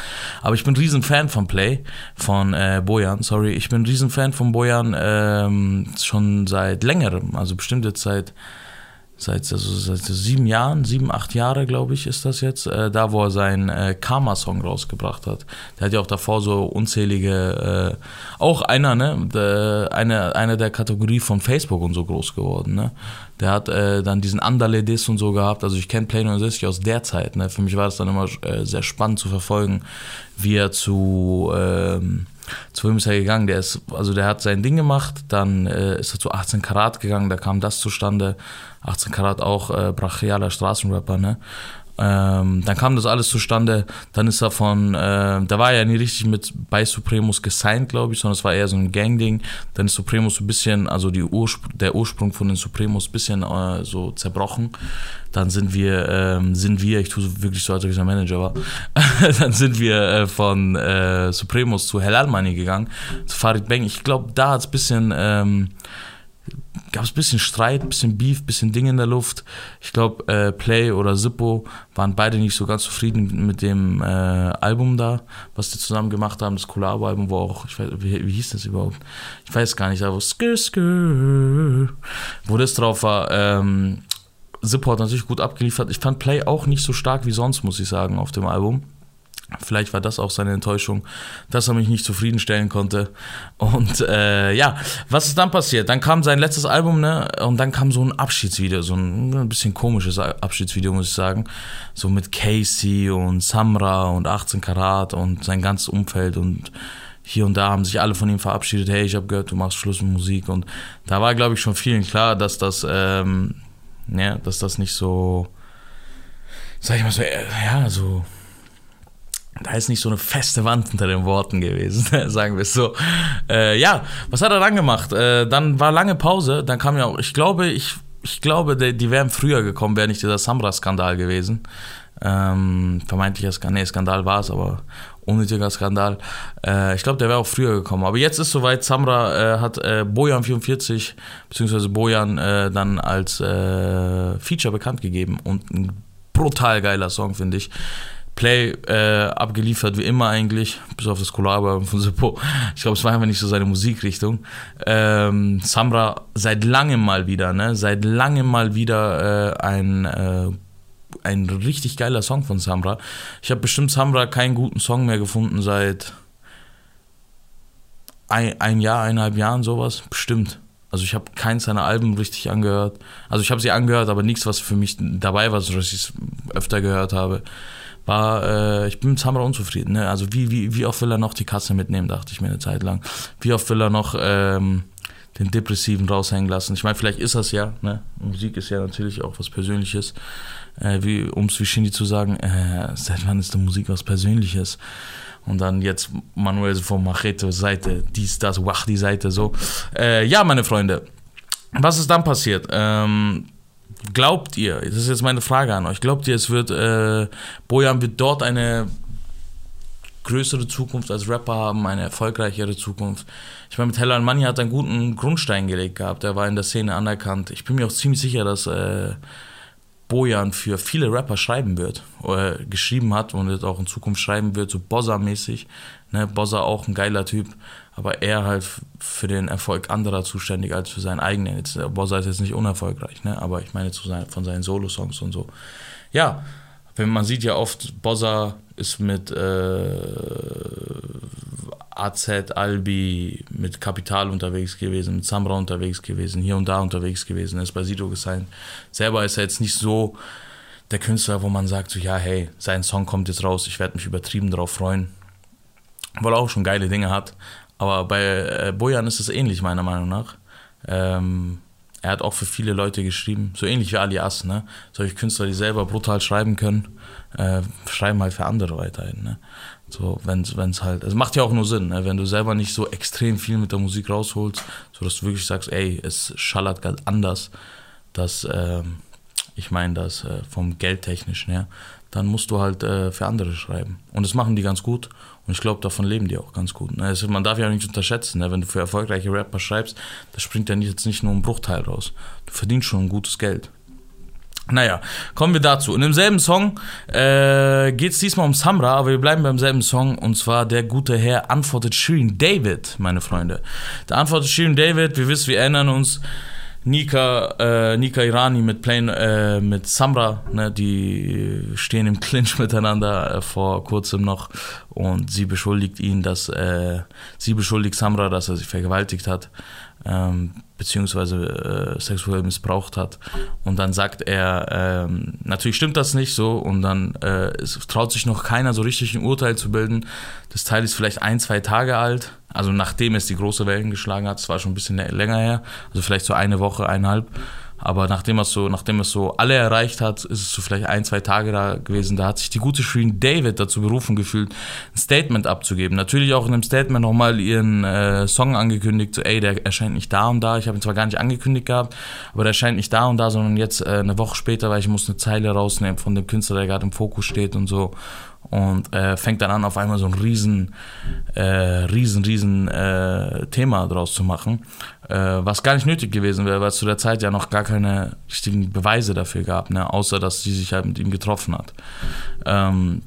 Aber ich bin ein riesen Fan von Play, von äh, Bojan, sorry. Ich bin ein riesen Fan von Bojan ähm, schon seit längerem, also bestimmt jetzt seit seit, also seit sieben Jahren, sieben, acht Jahre, glaube ich, ist das jetzt, äh, da wo er seinen äh, Karma-Song rausgebracht hat. Der hat ja auch davor so unzählige, äh, auch einer, ne, der, eine, der Kategorie von Facebook und so groß geworden, ne. Der hat äh, dann diesen Andale-Diss und so gehabt, also ich kenne Play 69 aus der Zeit, ne. Für mich war es dann immer äh, sehr spannend zu verfolgen, wie er zu, ähm, zu wem ist er gegangen? Der ist, also der hat sein Ding gemacht, dann äh, ist er zu 18 Karat gegangen, da kam das zustande. 18 Karat auch äh, brachialer Straßenrapper, ne? Ähm, dann kam das alles zustande. Dann ist er von, äh, da war er ja nie richtig mit bei Supremos gesigned, glaube ich, sondern es war eher so ein Gang-Ding. Dann ist Supremos so ein bisschen, also die Urspr der Ursprung von den Supremos ein bisschen äh, so zerbrochen. Dann sind wir, ähm, sind wir, ich tue wirklich so, als ob ich ein Manager war, <laughs> dann sind wir äh, von äh, Supremos zu Helal Money gegangen, zu Farid Bang. Ich glaube, da hat es ein bisschen, ähm, gab es ein bisschen Streit, ein bisschen Beef, ein bisschen Ding in der Luft. Ich glaube, äh, Play oder Zippo waren beide nicht so ganz zufrieden mit dem äh, Album da, was die zusammen gemacht haben, das Collabo-Album, wo auch, ich weiß, wie, wie hieß das überhaupt? Ich weiß gar nicht, aber Skr Skr, wo das drauf war. Ähm, Zippo hat natürlich gut abgeliefert. Ich fand Play auch nicht so stark wie sonst, muss ich sagen, auf dem Album. Vielleicht war das auch seine Enttäuschung, dass er mich nicht zufriedenstellen konnte. Und äh, ja, was ist dann passiert? Dann kam sein letztes Album, ne? Und dann kam so ein Abschiedsvideo, so ein, bisschen komisches Abschiedsvideo, muss ich sagen. So mit Casey und Samra und 18 Karat und sein ganzes Umfeld und hier und da haben sich alle von ihm verabschiedet. Hey, ich habe gehört, du machst Schluss mit Musik. Und da war, glaube ich, schon vielen klar, dass das, ähm, ja, dass das nicht so, sag ich mal so, äh, ja, so da ist nicht so eine feste Wand hinter den Worten gewesen, <laughs> sagen wir es so. Äh, ja, was hat er dann gemacht? Äh, dann war lange Pause, dann kam ja auch, ich glaube, ich, ich glaube, die, die wären früher gekommen, wäre nicht dieser Samra-Skandal gewesen. Ähm, vermeintlicher Skandal, nee, Skandal war es, aber unnötiger Skandal. Äh, ich glaube, der wäre auch früher gekommen. Aber jetzt ist soweit, Samra äh, hat äh, Bojan 44, beziehungsweise Bojan äh, dann als Feature bekannt gegeben und ein brutal geiler Song, finde ich. Play äh, abgeliefert, wie immer eigentlich, bis auf das Collabo von Seppo. Ich glaube, es war einfach nicht so seine Musikrichtung. Ähm, Samra seit langem mal wieder, ne? Seit langem mal wieder äh, ein, äh, ein richtig geiler Song von Samra. Ich habe bestimmt Samra keinen guten Song mehr gefunden seit ein, ein Jahr, eineinhalb Jahren, sowas. Bestimmt. Also ich habe keins seiner Alben richtig angehört. Also ich habe sie angehört, aber nichts, was für mich dabei war, so ich es öfter gehört habe war, äh, ich bin mit Samra unzufrieden. Ne? Also wie, wie, wie oft will er noch die Kasse mitnehmen, dachte ich mir eine Zeit lang. Wie oft will er noch ähm, den Depressiven raushängen lassen? Ich meine, vielleicht ist das ja. Ne? Musik ist ja natürlich auch was Persönliches. Äh, um es wie Shindy zu sagen, äh, seit wann ist die Musik was Persönliches? Und dann jetzt Manuel von Machete Seite, dies, das, wach die Seite, so. Äh, ja, meine Freunde, was ist dann passiert? Ähm, glaubt ihr, das ist jetzt meine Frage an euch, glaubt ihr, es wird, äh, Bojan wird dort eine größere Zukunft als Rapper haben, eine erfolgreichere Zukunft. Ich meine, mit Hella Money hat er einen guten Grundstein gelegt gehabt, er war in der Szene anerkannt. Ich bin mir auch ziemlich sicher, dass äh, Bojan für viele Rapper schreiben wird, oder geschrieben hat und jetzt auch in Zukunft schreiben wird, so Bossa-mäßig. Ne, Bossa auch ein geiler Typ, aber er halt für den Erfolg anderer zuständig als für seinen eigenen. Jetzt, Bossa ist jetzt nicht unerfolgreich, ne, aber ich meine zu sein, von seinen Solo-Songs und so. Ja, wenn man sieht ja oft, Bossa ist mit äh, AZ, Albi, mit Kapital unterwegs gewesen, mit Samra unterwegs gewesen, hier und da unterwegs gewesen, ist bei Sido gesigned. Selber ist er jetzt nicht so der Künstler, wo man sagt, so, ja, hey, sein Song kommt jetzt raus, ich werde mich übertrieben darauf freuen. Weil er auch schon geile Dinge hat. Aber bei äh, Bojan ist es ähnlich, meiner Meinung nach. Ähm, er hat auch für viele Leute geschrieben, so ähnlich wie Alias, ne? Solche Künstler, die selber brutal schreiben können, äh, schreiben halt für andere weiterhin, ne? So, wenn es halt, es macht ja auch nur Sinn, ne? wenn du selber nicht so extrem viel mit der Musik rausholst, so dass du wirklich sagst, ey, es schallert ganz anders, dass, ähm, ich meine das äh, vom Geldtechnischen her, dann musst du halt äh, für andere schreiben. Und das machen die ganz gut und ich glaube, davon leben die auch ganz gut. Ne? Also man darf ja auch nicht unterschätzen, ne? wenn du für erfolgreiche Rapper schreibst, das springt ja jetzt nicht nur ein Bruchteil raus. Du verdienst schon ein gutes Geld. Naja, kommen wir dazu. In demselben Song äh, geht es diesmal um Samra, aber wir bleiben beim selben Song und zwar der gute Herr antwortet Shirin David, meine Freunde. Der antwortet Shirin David, wir wissen, wir erinnern uns, Nika, äh, Nika Irani mit Plain, äh, mit Samra, ne, die stehen im Clinch <laughs> miteinander äh, vor kurzem noch und sie beschuldigt ihn, dass äh, sie beschuldigt Samra, dass er sie vergewaltigt hat ähm, beziehungsweise äh, sexuell missbraucht hat. Und dann sagt er, ähm, natürlich stimmt das nicht so und dann äh, traut sich noch keiner so richtig ein Urteil zu bilden. Das Teil ist vielleicht ein, zwei Tage alt, also nachdem es die große Wellen geschlagen hat, es war schon ein bisschen länger her, also vielleicht so eine Woche, eineinhalb. Aber nachdem es so, nachdem es so alle erreicht hat, ist es so vielleicht ein, zwei Tage da gewesen. Da hat sich die gute Shirin David dazu berufen gefühlt, ein Statement abzugeben. Natürlich auch in dem Statement nochmal ihren äh, Song angekündigt, so ey, der erscheint nicht da und da. Ich habe ihn zwar gar nicht angekündigt gehabt, aber der erscheint nicht da und da, sondern jetzt äh, eine Woche später, weil ich muss eine Zeile rausnehmen von dem Künstler, der gerade im Fokus steht und so und äh, fängt dann an, auf einmal so ein riesen, äh, riesen, riesen äh, Thema draus zu machen, äh, was gar nicht nötig gewesen wäre, weil es zu der Zeit ja noch gar keine richtigen Beweise dafür gab, ne? außer dass sie sich halt mit ihm getroffen hat. Ähm,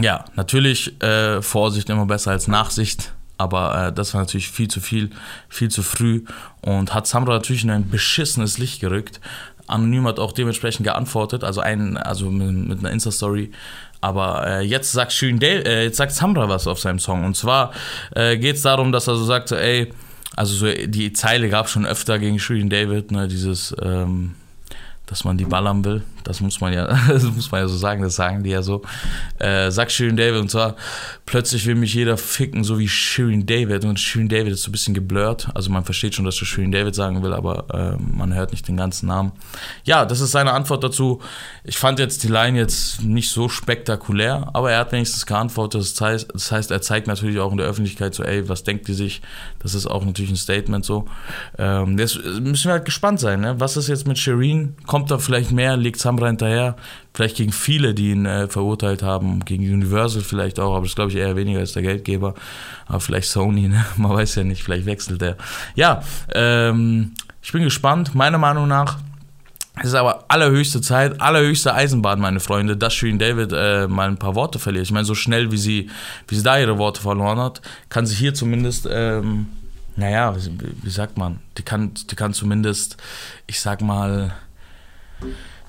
ja, natürlich äh, Vorsicht immer besser als Nachsicht, aber äh, das war natürlich viel zu viel, viel zu früh und hat Samra natürlich in ein beschissenes Licht gerückt. Anonym hat auch dementsprechend geantwortet, also ein, also mit, mit einer Insta-Story aber äh, jetzt sagt Shirin Dale, äh, jetzt sagt Samra was auf seinem Song. Und zwar äh, geht es darum, dass er so sagt, ey, also so die Zeile gab es schon öfter gegen Shirin David, ne, dieses ähm, dass man die ballern will. Das muss man ja, <laughs> das muss man ja so sagen, das sagen die ja so. Äh, sagt Shirin David und zwar, plötzlich will mich jeder ficken, so wie Shirin David. Und Shirin David ist so ein bisschen geblurrt. Also man versteht schon, dass er Shirin David sagen will, aber äh, man hört nicht den ganzen Namen. Ja, das ist seine Antwort dazu. Ich fand jetzt die Line jetzt nicht so spektakulär, aber er hat wenigstens geantwortet. Das heißt, das heißt, er zeigt natürlich auch in der Öffentlichkeit so, ey, was denkt die sich? Das ist auch natürlich ein Statement so. Ähm, jetzt müssen wir halt gespannt sein, ne? Was ist jetzt mit Shirin? Kommt da vielleicht mehr, legt Samra hinterher. Vielleicht gegen viele, die ihn äh, verurteilt haben, gegen Universal vielleicht auch, aber das glaube ich eher weniger als der Geldgeber. Aber vielleicht Sony, ne? <laughs> man weiß ja nicht, vielleicht wechselt er. Ja, ähm, ich bin gespannt. Meiner Meinung nach es ist aber allerhöchste Zeit, allerhöchste Eisenbahn, meine Freunde, dass Shirin David äh, mal ein paar Worte verliert. Ich meine, so schnell wie sie, wie sie da ihre Worte verloren hat, kann sie hier zumindest, ähm, naja, wie, wie sagt man, die kann, die kann zumindest, ich sag mal,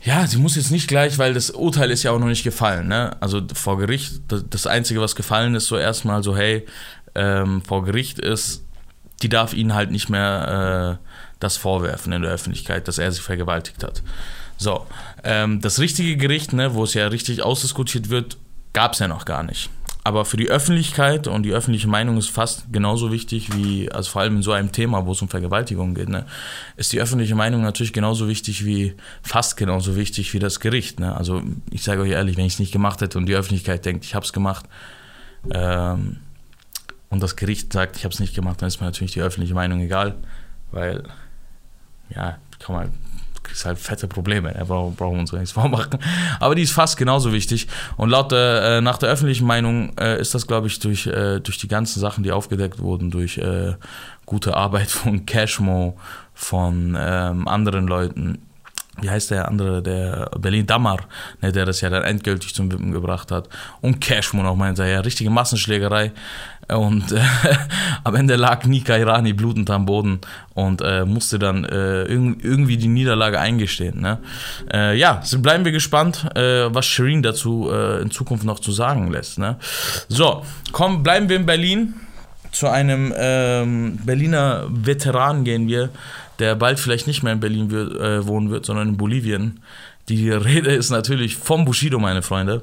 ja, sie muss jetzt nicht gleich, weil das Urteil ist ja auch noch nicht gefallen. Ne? Also vor Gericht, das Einzige, was gefallen ist, so erstmal so, hey, ähm, vor Gericht ist, die darf ihnen halt nicht mehr äh, das vorwerfen in der Öffentlichkeit, dass er sie vergewaltigt hat. So, ähm, das richtige Gericht, ne, wo es ja richtig ausdiskutiert wird, gab es ja noch gar nicht. Aber für die Öffentlichkeit und die öffentliche Meinung ist fast genauso wichtig wie, also vor allem in so einem Thema, wo es um Vergewaltigung geht, ne, ist die öffentliche Meinung natürlich genauso wichtig wie, fast genauso wichtig wie das Gericht. Ne? Also ich sage euch ehrlich, wenn ich es nicht gemacht hätte und die Öffentlichkeit denkt, ich habe es gemacht, ähm, und das Gericht sagt, ich habe es nicht gemacht, dann ist mir natürlich die öffentliche Meinung egal, weil, ja, kann man kriegst halt fette Probleme. Ja, brauchen, brauchen wir uns nichts vormachen. Aber die ist fast genauso wichtig. Und laut der, äh, nach der öffentlichen Meinung äh, ist das, glaube ich, durch, äh, durch die ganzen Sachen, die aufgedeckt wurden, durch äh, gute Arbeit von Cashmo, von ähm, anderen Leuten, wie heißt der andere, der Berlin Damar, ne, der das ja dann endgültig zum Wippen gebracht hat. Und Cashmo noch meinte, ja, richtige Massenschlägerei. Und äh, <laughs> am Ende lag Nika Irani blutend am Boden und äh, musste dann äh, irg irgendwie die Niederlage eingestehen. Ne? Äh, ja, so bleiben wir gespannt, äh, was Shireen dazu äh, in Zukunft noch zu sagen lässt. Ne? So, komm, bleiben wir in Berlin. Zu einem ähm, Berliner Veteran gehen wir, der bald vielleicht nicht mehr in Berlin wird, wohnen wird, sondern in Bolivien. Die Rede ist natürlich vom Bushido, meine Freunde.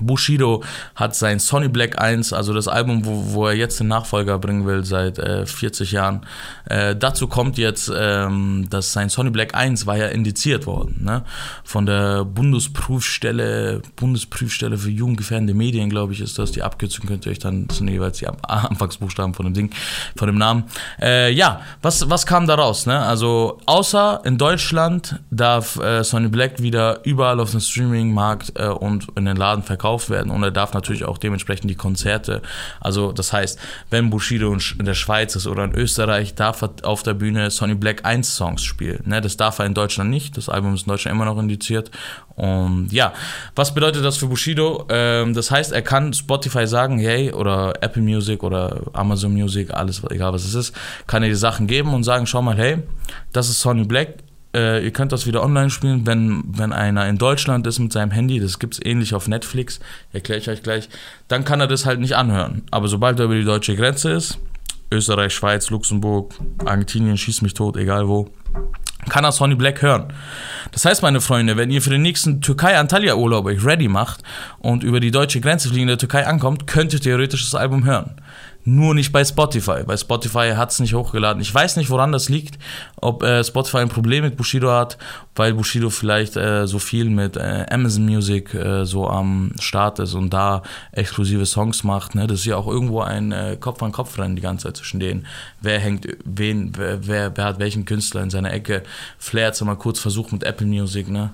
Bushido hat sein Sonny Black 1, also das Album, wo, wo er jetzt den Nachfolger bringen will seit äh, 40 Jahren. Äh, dazu kommt jetzt, ähm, dass sein Sonny Black 1 war ja indiziert worden, ne? Von der Bundesprüfstelle, Bundesprüfstelle für jugendgefährdende Medien, glaube ich, ist das. Die Abkürzung könnt ihr euch dann, das jeweils die <laughs> Anfangsbuchstaben von dem Ding, von dem Namen. Äh, ja, was, was kam da raus, ne? Also, außer in Deutschland darf äh, Sonny Black wieder überall auf dem Streaming-Markt äh, und in den Laden verkaufen verkauft werden und er darf natürlich auch dementsprechend die Konzerte. Also das heißt, wenn Bushido in der Schweiz ist oder in Österreich, darf er auf der Bühne Sonny Black 1 Songs spielen. Ne, das darf er in Deutschland nicht. Das Album ist in Deutschland immer noch indiziert. Und ja, was bedeutet das für Bushido? Ähm, das heißt, er kann Spotify sagen, hey, oder Apple Music oder Amazon Music, alles, egal was es ist, kann er die Sachen geben und sagen, schau mal, hey, das ist Sonny Black, äh, ihr könnt das wieder online spielen, wenn, wenn einer in Deutschland ist mit seinem Handy, das gibt es ähnlich auf Netflix, erkläre ich euch gleich, dann kann er das halt nicht anhören. Aber sobald er über die deutsche Grenze ist, Österreich, Schweiz, Luxemburg, Argentinien, schießt mich tot, egal wo, kann er Sonny Black hören. Das heißt, meine Freunde, wenn ihr für den nächsten Türkei-Antalya-Urlaub euch ready macht und über die deutsche Grenze fliegen in der Türkei ankommt, könnt ihr theoretisch das Album hören. Nur nicht bei Spotify. Bei Spotify hat es nicht hochgeladen. Ich weiß nicht, woran das liegt. Ob äh, Spotify ein Problem mit Bushido hat, weil Bushido vielleicht äh, so viel mit äh, Amazon Music äh, so am Start ist und da exklusive Songs macht. Ne? Das ist ja auch irgendwo ein äh, Kopf-an-Kopf-Rennen die ganze Zeit zwischen denen. Wer hängt, wen, wer, wer, wer hat welchen Künstler in seiner Ecke. Flair hat es mal kurz versucht mit Apple Music, ne?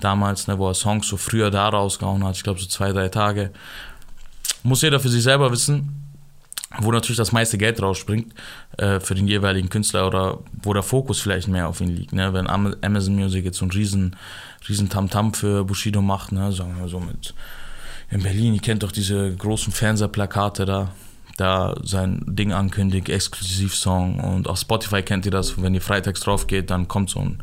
Damals, ne, wo er Songs so früher da rausgehauen hat. Ich glaube, so zwei, drei Tage. Muss jeder für sich selber wissen wo natürlich das meiste Geld rausspringt äh, für den jeweiligen Künstler oder wo der Fokus vielleicht mehr auf ihn liegt. Ne? Wenn Amazon Music jetzt so einen riesen, riesen Tamtam für Bushido macht, ne? sagen wir so mit in Berlin, ihr kennt doch diese großen Fernsehplakate da, da sein Ding ankündigt, Exklusivsong und auf Spotify kennt ihr das, wenn ihr freitags drauf geht, dann kommt so ein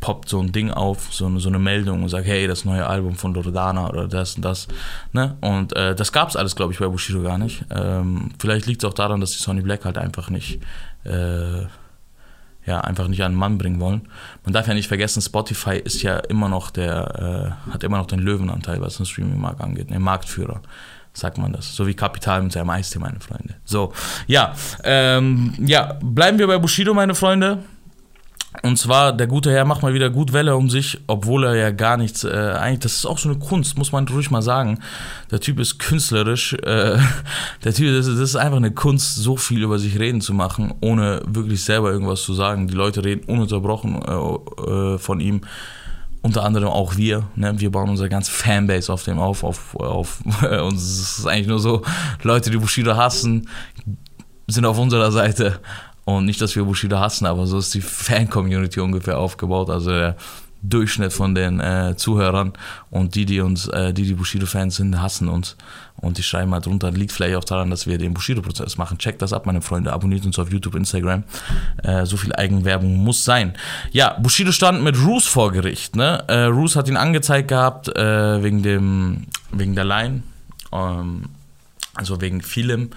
poppt so ein Ding auf, so eine, so eine Meldung und sagt, hey, das neue Album von Loredana oder das und das. Ne? Und äh, das es alles, glaube ich, bei Bushido gar nicht. Ähm, vielleicht liegt es auch daran, dass die Sony Black halt einfach nicht, äh, ja, einfach nicht an den Mann bringen wollen. Man darf ja nicht vergessen, Spotify ist ja immer noch der, äh, hat immer noch den Löwenanteil, was den Streaming-Markt angeht, der Marktführer sagt man das. So wie Kapital mit seinem Eistee, meine Freunde. So, ja, ähm, ja, bleiben wir bei Bushido, meine Freunde. Und zwar, der gute Herr macht mal wieder gut Welle um sich, obwohl er ja gar nichts, äh, eigentlich, das ist auch so eine Kunst, muss man ruhig mal sagen. Der Typ ist künstlerisch, äh, <laughs> der Typ, das ist, das ist einfach eine Kunst, so viel über sich reden zu machen, ohne wirklich selber irgendwas zu sagen. Die Leute reden ununterbrochen äh, äh, von ihm unter anderem auch wir. Ne? Wir bauen unsere ganze Fanbase auf dem auf. auf, auf <laughs> und es ist eigentlich nur so, Leute, die Bushido hassen, sind auf unserer Seite. Und nicht, dass wir Bushido hassen, aber so ist die Fan-Community ungefähr aufgebaut. Also der Durchschnitt von den äh, Zuhörern und die, die uns, äh, die, die Bushido-Fans sind, hassen uns. Und die schreiben halt drunter, liegt vielleicht auch daran, dass wir den Bushido-Prozess machen. Checkt das ab, meine Freunde. Abonniert uns auf YouTube, Instagram. Äh, so viel Eigenwerbung muss sein. Ja, Bushido stand mit Roos vor Gericht. Ne? Äh, Roos hat ihn angezeigt gehabt äh, wegen dem, wegen der Line. Ähm, also wegen vielem.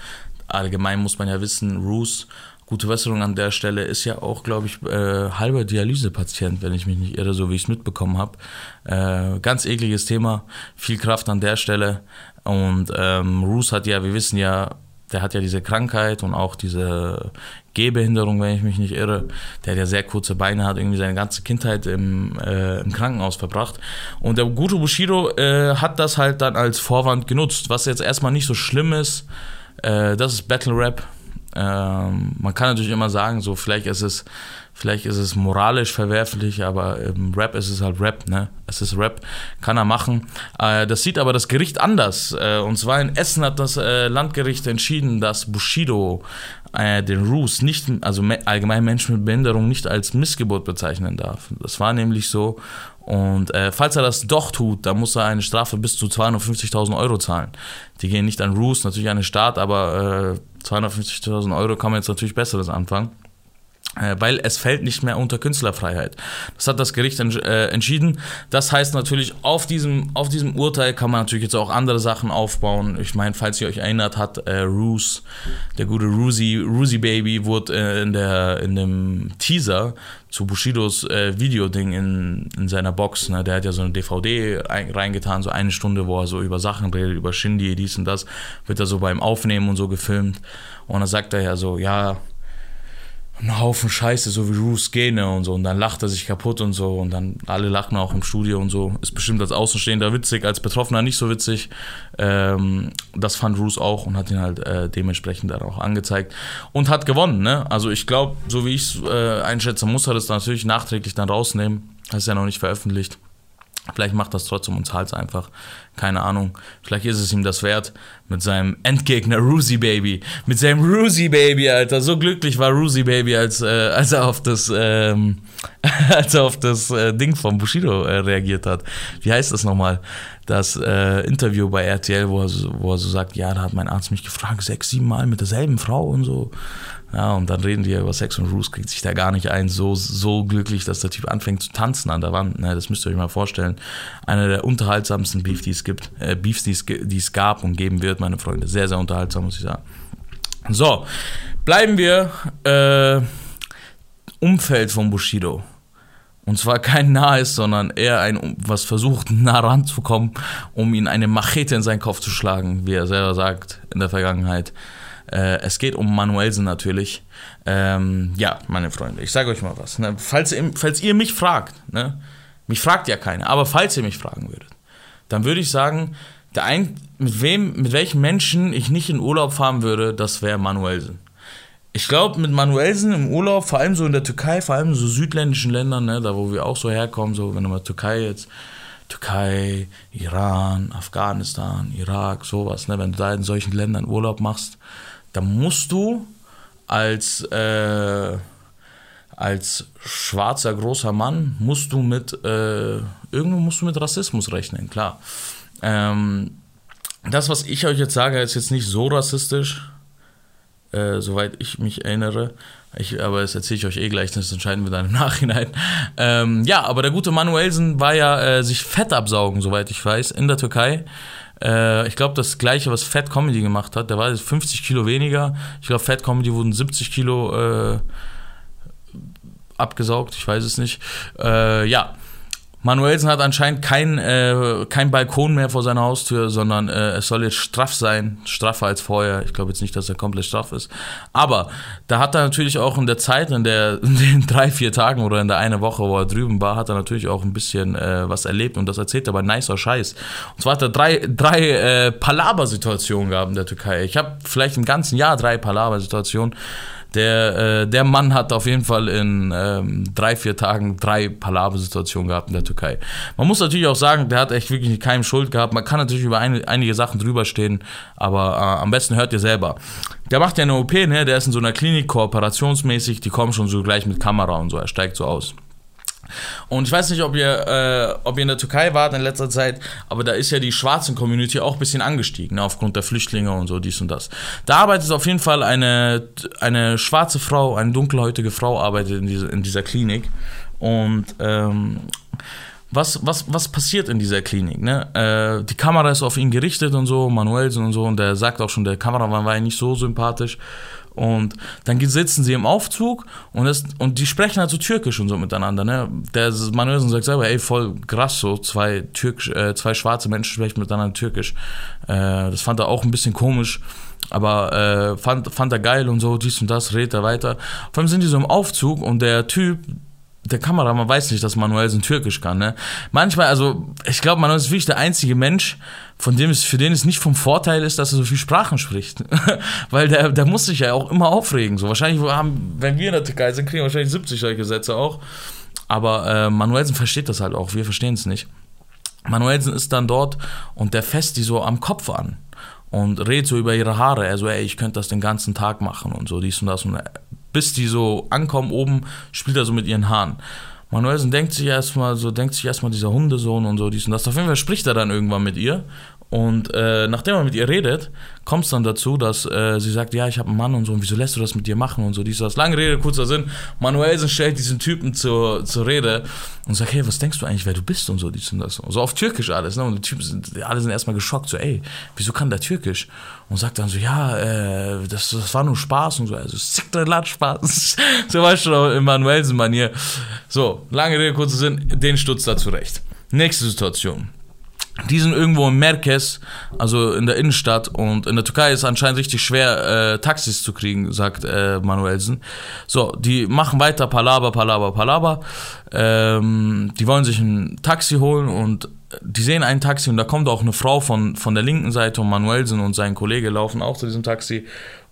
Allgemein muss man ja wissen, Roos gute Besserung an der Stelle, ist ja auch, glaube ich, äh, halber Dialysepatient, wenn ich mich nicht irre, so wie ich es mitbekommen habe. Äh, ganz ekliges Thema, viel Kraft an der Stelle. Und ähm, Roos hat ja, wir wissen ja, der hat ja diese Krankheit und auch diese Gehbehinderung, wenn ich mich nicht irre. Der hat ja sehr kurze Beine, hat irgendwie seine ganze Kindheit im, äh, im Krankenhaus verbracht. Und der gute Bushido äh, hat das halt dann als Vorwand genutzt, was jetzt erstmal nicht so schlimm ist. Äh, das ist Battle Rap. Ähm, man kann natürlich immer sagen, so vielleicht ist es Vielleicht ist es moralisch verwerflich, aber im Rap ist es halt Rap, ne? Es ist Rap, kann er machen. Äh, das sieht aber das Gericht anders. Äh, und zwar in Essen hat das äh, Landgericht entschieden, dass Bushido den Roos nicht, also allgemein Menschen mit Behinderung nicht als Missgeburt bezeichnen darf. Das war nämlich so. Und äh, falls er das doch tut, dann muss er eine Strafe bis zu 250.000 Euro zahlen. Die gehen nicht an Roos, natürlich an den Staat, aber äh, 250.000 Euro kann man jetzt natürlich Besseres anfangen. Äh, weil es fällt nicht mehr unter Künstlerfreiheit. Das hat das Gericht äh, entschieden. Das heißt natürlich, auf diesem, auf diesem Urteil kann man natürlich jetzt auch andere Sachen aufbauen. Ich meine, falls ihr euch erinnert, hat äh, Roos, der gute Roosie, Roosie Baby, wurde äh, in, der, in dem Teaser zu Bushidos äh, Videoding in, in seiner Box. Ne? Der hat ja so eine DVD reingetan, so eine Stunde, wo er so über Sachen redet, über Shindy, dies und das, wird er so beim Aufnehmen und so gefilmt. Und dann sagt er ja so, ja, ein Haufen Scheiße, so wie Roos Gene und so. Und dann lacht er sich kaputt und so. Und dann alle lachen auch im Studio und so. Ist bestimmt als Außenstehender witzig, als Betroffener nicht so witzig. Ähm, das fand Roos auch und hat ihn halt äh, dementsprechend dann auch angezeigt. Und hat gewonnen, ne? Also ich glaube, so wie ich es äh, einschätze, muss er das natürlich nachträglich dann rausnehmen. Das ist ja noch nicht veröffentlicht. Vielleicht macht das trotzdem und zahlt es einfach. Keine Ahnung. Vielleicht ist es ihm das wert. Mit seinem Endgegner Ruzy Baby. Mit seinem Ruzy Baby, Alter. So glücklich war Ruzy Baby, als, äh, als er auf das, ähm, <laughs> als er auf das äh, Ding von Bushido äh, reagiert hat. Wie heißt das nochmal? Das äh, Interview bei RTL, wo er, so, wo er so sagt, ja, da hat mein Arzt mich gefragt, sechs, sieben Mal mit derselben Frau und so. Ja, und dann reden die über Sex und Bruce kriegt sich da gar nicht ein. So, so glücklich, dass der Typ anfängt zu tanzen an der Wand. Ne, das müsst ihr euch mal vorstellen. Einer der unterhaltsamsten Beef, die es gibt, äh, Beefs, die es, die es gab und geben wird, meine Freunde. Sehr, sehr unterhaltsam, muss ich sagen. So, bleiben wir äh, Umfeld von Bushido. Und zwar kein nahes, sondern eher ein, was versucht, <laughs> nah ranzukommen, um ihn eine Machete in seinen Kopf zu schlagen, wie er selber sagt in der Vergangenheit. Äh, es geht um Manuelsen natürlich. Ähm, ja, meine Freunde, ich sage euch mal was. Ne? Falls, falls ihr mich fragt, ne? mich fragt ja keiner, aber falls ihr mich fragen würdet, dann würde ich sagen, der ein, mit wem, mit welchen Menschen ich nicht in Urlaub fahren würde, das wäre Manuelsen. Ich glaube, mit Manuelsen im Urlaub, vor allem so in der Türkei, vor allem so südländischen Ländern, ne, da wo wir auch so herkommen, so wenn du mal Türkei jetzt, Türkei, Iran, Afghanistan, Irak, sowas, ne, wenn du da in solchen Ländern Urlaub machst, da musst du als, äh, als schwarzer großer Mann musst du mit äh, irgendwo musst du mit Rassismus rechnen, klar. Ähm, das, was ich euch jetzt sage, ist jetzt nicht so rassistisch, äh, soweit ich mich erinnere. Ich, aber das erzähle ich euch eh gleich, das entscheiden wir dann im <laughs> Nachhinein. Ähm, ja, aber der gute Manuelsen war ja äh, sich Fett absaugen, soweit ich weiß, in der Türkei. Äh, ich glaube, das gleiche, was Fat Comedy gemacht hat, der war jetzt 50 Kilo weniger. Ich glaube, Fat Comedy wurden 70 Kilo äh, abgesaugt, ich weiß es nicht. Äh, ja, Manuelsen hat anscheinend kein, äh, kein Balkon mehr vor seiner Haustür, sondern äh, es soll jetzt straff sein, straffer als vorher. Ich glaube jetzt nicht, dass er komplett straff ist. Aber da hat er natürlich auch in der Zeit, in, der, <laughs> in den drei, vier Tagen oder in der eine Woche, wo er drüben war, hat er natürlich auch ein bisschen äh, was erlebt und das erzählt er bei nicer Scheiß. Und zwar hat er drei, drei äh, Palaber-Situationen gehabt in der Türkei. Ich habe vielleicht im ganzen Jahr drei Palaber-Situationen der, äh, der Mann hat auf jeden Fall in ähm, drei, vier Tagen drei Palaver-Situationen gehabt in der Türkei. Man muss natürlich auch sagen, der hat echt wirklich keinem Schuld gehabt. Man kann natürlich über ein, einige Sachen drüber stehen, aber äh, am besten hört ihr selber. Der macht ja eine OP, ne? der ist in so einer Klinik kooperationsmäßig, die kommen schon so gleich mit Kamera und so, er steigt so aus. Und ich weiß nicht, ob ihr, äh, ob ihr in der Türkei wart in letzter Zeit, aber da ist ja die schwarzen Community auch ein bisschen angestiegen, ne, aufgrund der Flüchtlinge und so, dies und das. Da arbeitet auf jeden Fall eine, eine schwarze Frau, eine dunkelhäutige Frau arbeitet in, diese, in dieser Klinik. Und ähm, was, was, was passiert in dieser Klinik? Ne? Äh, die Kamera ist auf ihn gerichtet und so, Manuelsen und so, und der sagt auch schon, der Kameramann war ja nicht so sympathisch. Und dann sitzen sie im Aufzug und, das, und die sprechen halt so türkisch und so miteinander. Ne? Der Manuelsen sagt selber, ey, voll krass, so zwei, türkisch, äh, zwei schwarze Menschen sprechen miteinander türkisch. Äh, das fand er auch ein bisschen komisch, aber äh, fand, fand er geil und so, dies und das, redet er weiter. Vor allem sind die so im Aufzug und der Typ, der Kameramann weiß nicht, dass Manuelsen Türkisch kann. Ne? Manchmal, also ich glaube, Manuel ist wirklich der einzige Mensch, von dem es, für den es nicht vom Vorteil ist, dass er so viel Sprachen spricht. <laughs> Weil der, der muss sich ja auch immer aufregen. So wahrscheinlich haben, wenn wir in der Türkei sind, kriegen wir wahrscheinlich 70 solche Sätze auch. Aber äh, Manuelsen versteht das halt auch, wir verstehen es nicht. Manuelsen ist dann dort und der fässt die so am Kopf an und redet so über ihre Haare. Er so, ey, ich könnte das den ganzen Tag machen und so, dies und das. Und bis die so ankommen oben, spielt er so mit ihren Haaren. Manuelsen denkt sich erstmal so, denkt sich erstmal dieser Hundesohn und so, dies und das. Auf jeden Fall spricht er dann irgendwann mit ihr und äh, nachdem er mit ihr redet, kommt es dann dazu, dass äh, sie sagt, ja, ich habe einen Mann und so, und wieso lässt du das mit dir machen und so, dies, das. Lange Rede, kurzer Sinn. Manuelsen stellt diesen Typen zur, zur Rede und sagt, hey, was denkst du eigentlich, wer du bist und so, dies und das. So auf Türkisch alles, ne? Und die Typen sind, alle sind erstmal geschockt, so, ey, wieso kann der Türkisch? Und sagt dann so, ja, äh, das, das war nur Spaß und so, also Sikrelat Spaß. <laughs> so weißt du, in Manuelsen-Manier. So, lange Rede, kurzer Sinn, den stutzt da zurecht. Nächste Situation. Die sind irgendwo in Merkez, also in der Innenstadt. Und in der Türkei ist es anscheinend richtig schwer, äh, Taxis zu kriegen, sagt äh, Manuelsen. So, die machen weiter Palaber, Palaber, Palaber. Ähm, die wollen sich ein Taxi holen und die sehen ein Taxi und da kommt auch eine Frau von, von der linken Seite und Manuelsen und sein Kollege laufen auch zu diesem Taxi.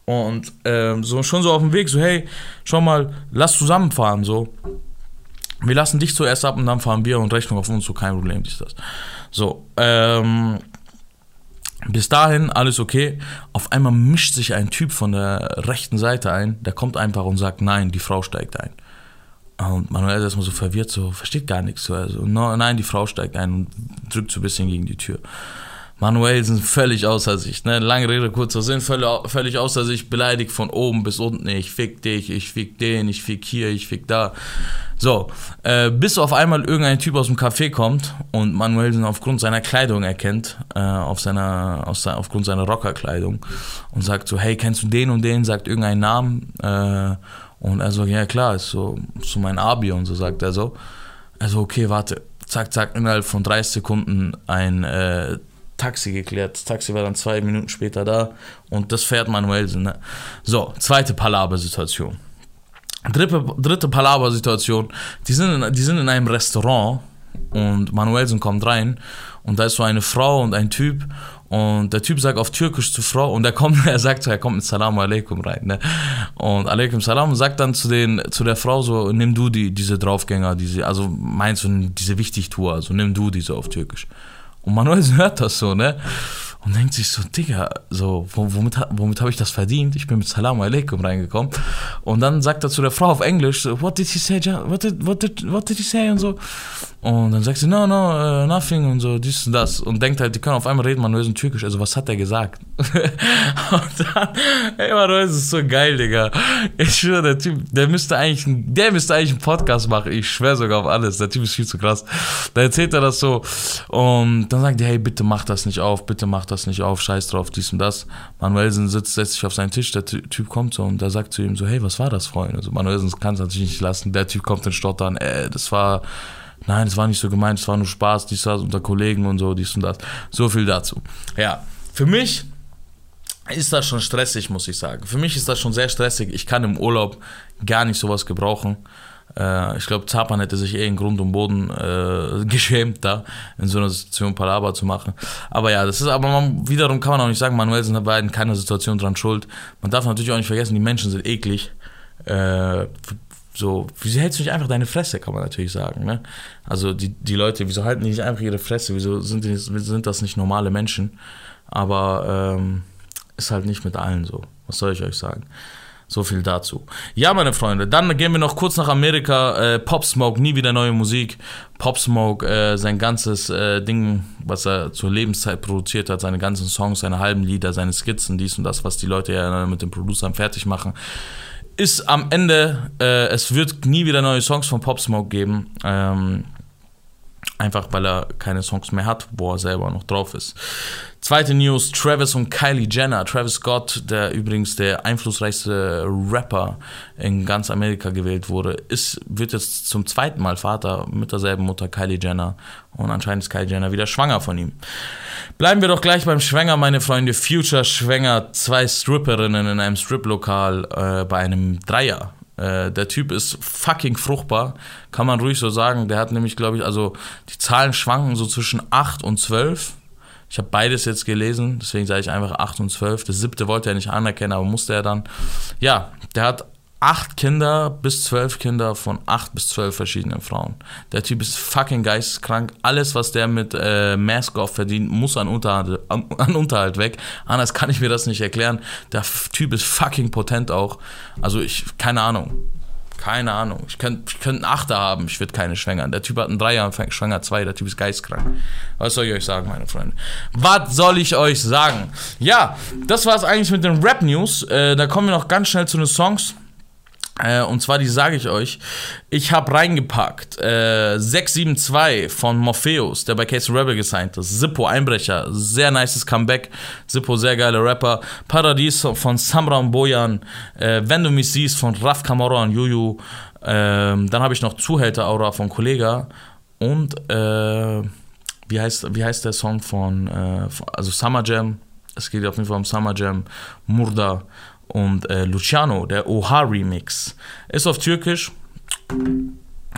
Und ähm, so schon so auf dem Weg, so, hey, schau mal, lass zusammenfahren, so. Wir lassen dich zuerst ab und dann fahren wir und Rechnung auf uns, so kein Problem, ist das. So, ähm, bis dahin alles okay. Auf einmal mischt sich ein Typ von der rechten Seite ein, der kommt einfach und sagt, nein, die Frau steigt ein. Und Manuel ist erstmal so verwirrt, so versteht gar nichts. So, also, no, nein, die Frau steigt ein und drückt so ein bisschen gegen die Tür. Manuel sind völlig außer sich, ne? Lange Rede, kurzer Sinn, völlig, außer sich, beleidigt von oben bis unten. Ich fick dich, ich fick den, ich fick hier, ich fick da. So, äh, bis auf einmal irgendein Typ aus dem Café kommt und Manuelsen aufgrund seiner Kleidung erkennt, äh, auf seiner, aus, aufgrund seiner Rockerkleidung und sagt so, hey, kennst du den und den? Sagt irgendeinen Namen. Äh, und er so, ja klar, ist so, so mein Abi und so sagt er so. Also okay, warte. Zack, zack, innerhalb von 30 Sekunden ein äh, Taxi geklärt. Das Taxi war dann zwei Minuten später da und das fährt Manuelsen. Ne? So, zweite Palaber-Situation. Dritte, dritte Palaver-Situation, die, sind in, die sind in einem Restaurant und Manuelsen kommt rein und da ist so eine Frau und ein Typ und der Typ sagt auf Türkisch zur Frau und er kommt, <laughs> er sagt so, er kommt mit Salam Aleikum rein, ne? Und Aleikum Salam sagt dann zu den, zu der Frau so, nimm du die, diese Draufgänger, diese, also meinst du diese Wichtigtour, also nimm du diese auf Türkisch. Und Manuelsen <laughs> hört das so, ne? und denkt sich so, Digga, so, womit, womit habe ich das verdient? Ich bin mit Salam Aleikum reingekommen. Und dann sagt er zu der Frau auf Englisch, so, what did he say, what did, what did, what did he say und so. Und dann sagt sie, no, no, uh, nothing und so, dies und das. Und denkt halt, die können auf einmal reden, man Türkisch. Also, was hat er gesagt? <laughs> und dann, ey, man, das ist so geil, Digga. Ich schwöre, der Typ, der müsste eigentlich, der müsste eigentlich einen Podcast machen. Ich schwöre sogar auf alles. Der Typ ist viel zu krass. Da erzählt er das so. Und dann sagt er, hey, bitte mach das nicht auf, bitte mach das nicht auf, scheiß drauf, dies und das. Manuelsen sitzt, setzt sich auf seinen Tisch, der Typ kommt so und der sagt zu ihm so, hey, was war das, Freund? Also, Manuelsen kann es natürlich nicht lassen. Der Typ kommt in Stottern, äh, das war, nein, das war nicht so gemeint, es war nur Spaß, dies, das unter Kollegen und so, dies und das. So viel dazu. Ja, für mich ist das schon stressig, muss ich sagen. Für mich ist das schon sehr stressig. Ich kann im Urlaub gar nicht sowas gebrauchen. Äh, ich glaube, Zapan hätte sich eh in Grund und Boden äh, <laughs> geschämt, da in so einer Situation Palaber zu machen. Aber ja, das ist, aber man, wiederum kann man auch nicht sagen, Manuel war in keiner Situation dran schuld. Man darf natürlich auch nicht vergessen, die Menschen sind eklig. Äh, so, wieso hältst du nicht einfach deine Fresse, kann man natürlich sagen. Ne? Also die, die Leute, wieso halten die nicht einfach ihre Fresse? Wieso sind, die, sind das nicht normale Menschen? Aber ähm, ist halt nicht mit allen so. Was soll ich euch sagen? So viel dazu. Ja, meine Freunde, dann gehen wir noch kurz nach Amerika. Äh, Pop Smoke, nie wieder neue Musik. Pop Smoke, äh, sein ganzes äh, Ding, was er zur Lebenszeit produziert hat, seine ganzen Songs, seine halben Lieder, seine Skizzen, dies und das, was die Leute ja mit den Producern fertig machen ist am Ende, äh, es wird nie wieder neue Songs von Pop Smoke geben. Ähm, Einfach weil er keine Songs mehr hat, wo er selber noch drauf ist. Zweite News, Travis und Kylie Jenner. Travis Scott, der übrigens der einflussreichste Rapper in ganz Amerika gewählt wurde, ist, wird jetzt zum zweiten Mal Vater mit derselben Mutter Kylie Jenner. Und anscheinend ist Kylie Jenner wieder schwanger von ihm. Bleiben wir doch gleich beim Schwänger, meine Freunde. Future schwänger zwei Stripperinnen in einem Striplokal äh, bei einem Dreier. Äh, der Typ ist fucking fruchtbar, kann man ruhig so sagen. Der hat nämlich, glaube ich, also die Zahlen schwanken so zwischen 8 und 12. Ich habe beides jetzt gelesen, deswegen sage ich einfach 8 und 12. Das siebte wollte er nicht anerkennen, aber musste er dann. Ja, der hat acht Kinder bis zwölf Kinder von acht bis zwölf verschiedenen Frauen. Der Typ ist fucking geisteskrank. Alles, was der mit äh, Mask-Off verdient, muss an Unterhalt, an, an, Unterhalt weg. Anders kann ich mir das nicht erklären. Der Typ ist fucking potent auch. Also ich, keine Ahnung. Keine Ahnung. Ich könnte ich könnt einen Achter haben, ich würde keine schwängern. Der Typ hat einen Dreier schwanger zwei. Der Typ ist geistkrank. Was soll ich euch sagen, meine Freunde? Was soll ich euch sagen? Ja, das war es eigentlich mit den Rap-News. Äh, da kommen wir noch ganz schnell zu den Songs. Äh, und zwar, die sage ich euch. Ich habe reingepackt äh, 672 von Morpheus, der bei Case Rebel gesigned ist. Zippo, Einbrecher, sehr nices Comeback. Zippo, sehr geiler Rapper. Paradies von Samra und Bojan. Äh, Wenn du mich siehst von Raf Kamara und Juju. Ähm, dann habe ich noch Zuhälter Aura von Kollega. Und äh, wie, heißt, wie heißt der Song von, äh, also Summer Jam? Es geht auf jeden Fall um Summer Jam. Murda und äh, Luciano, der Oha Remix, ist auf Türkisch.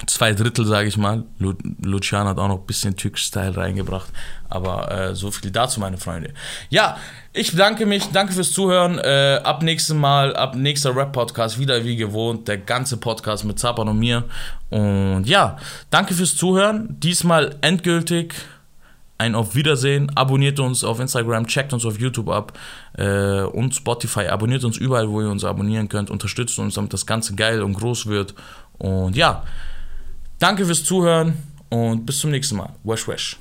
Zwei Drittel, sage ich mal. Lu Luciano hat auch noch ein bisschen Türkisch-Style reingebracht. Aber äh, so viel dazu, meine Freunde. Ja, ich bedanke mich. Danke fürs Zuhören. Äh, ab nächstem Mal, ab nächster Rap-Podcast, wieder wie gewohnt. Der ganze Podcast mit Zapan und mir. Und ja, danke fürs Zuhören. Diesmal endgültig ein Auf Wiedersehen. Abonniert uns auf Instagram, checkt uns auf YouTube ab äh, und Spotify. Abonniert uns überall, wo ihr uns abonnieren könnt. Unterstützt uns, damit das Ganze geil und groß wird. Und ja, danke fürs Zuhören und bis zum nächsten Mal. Wesh, wesh.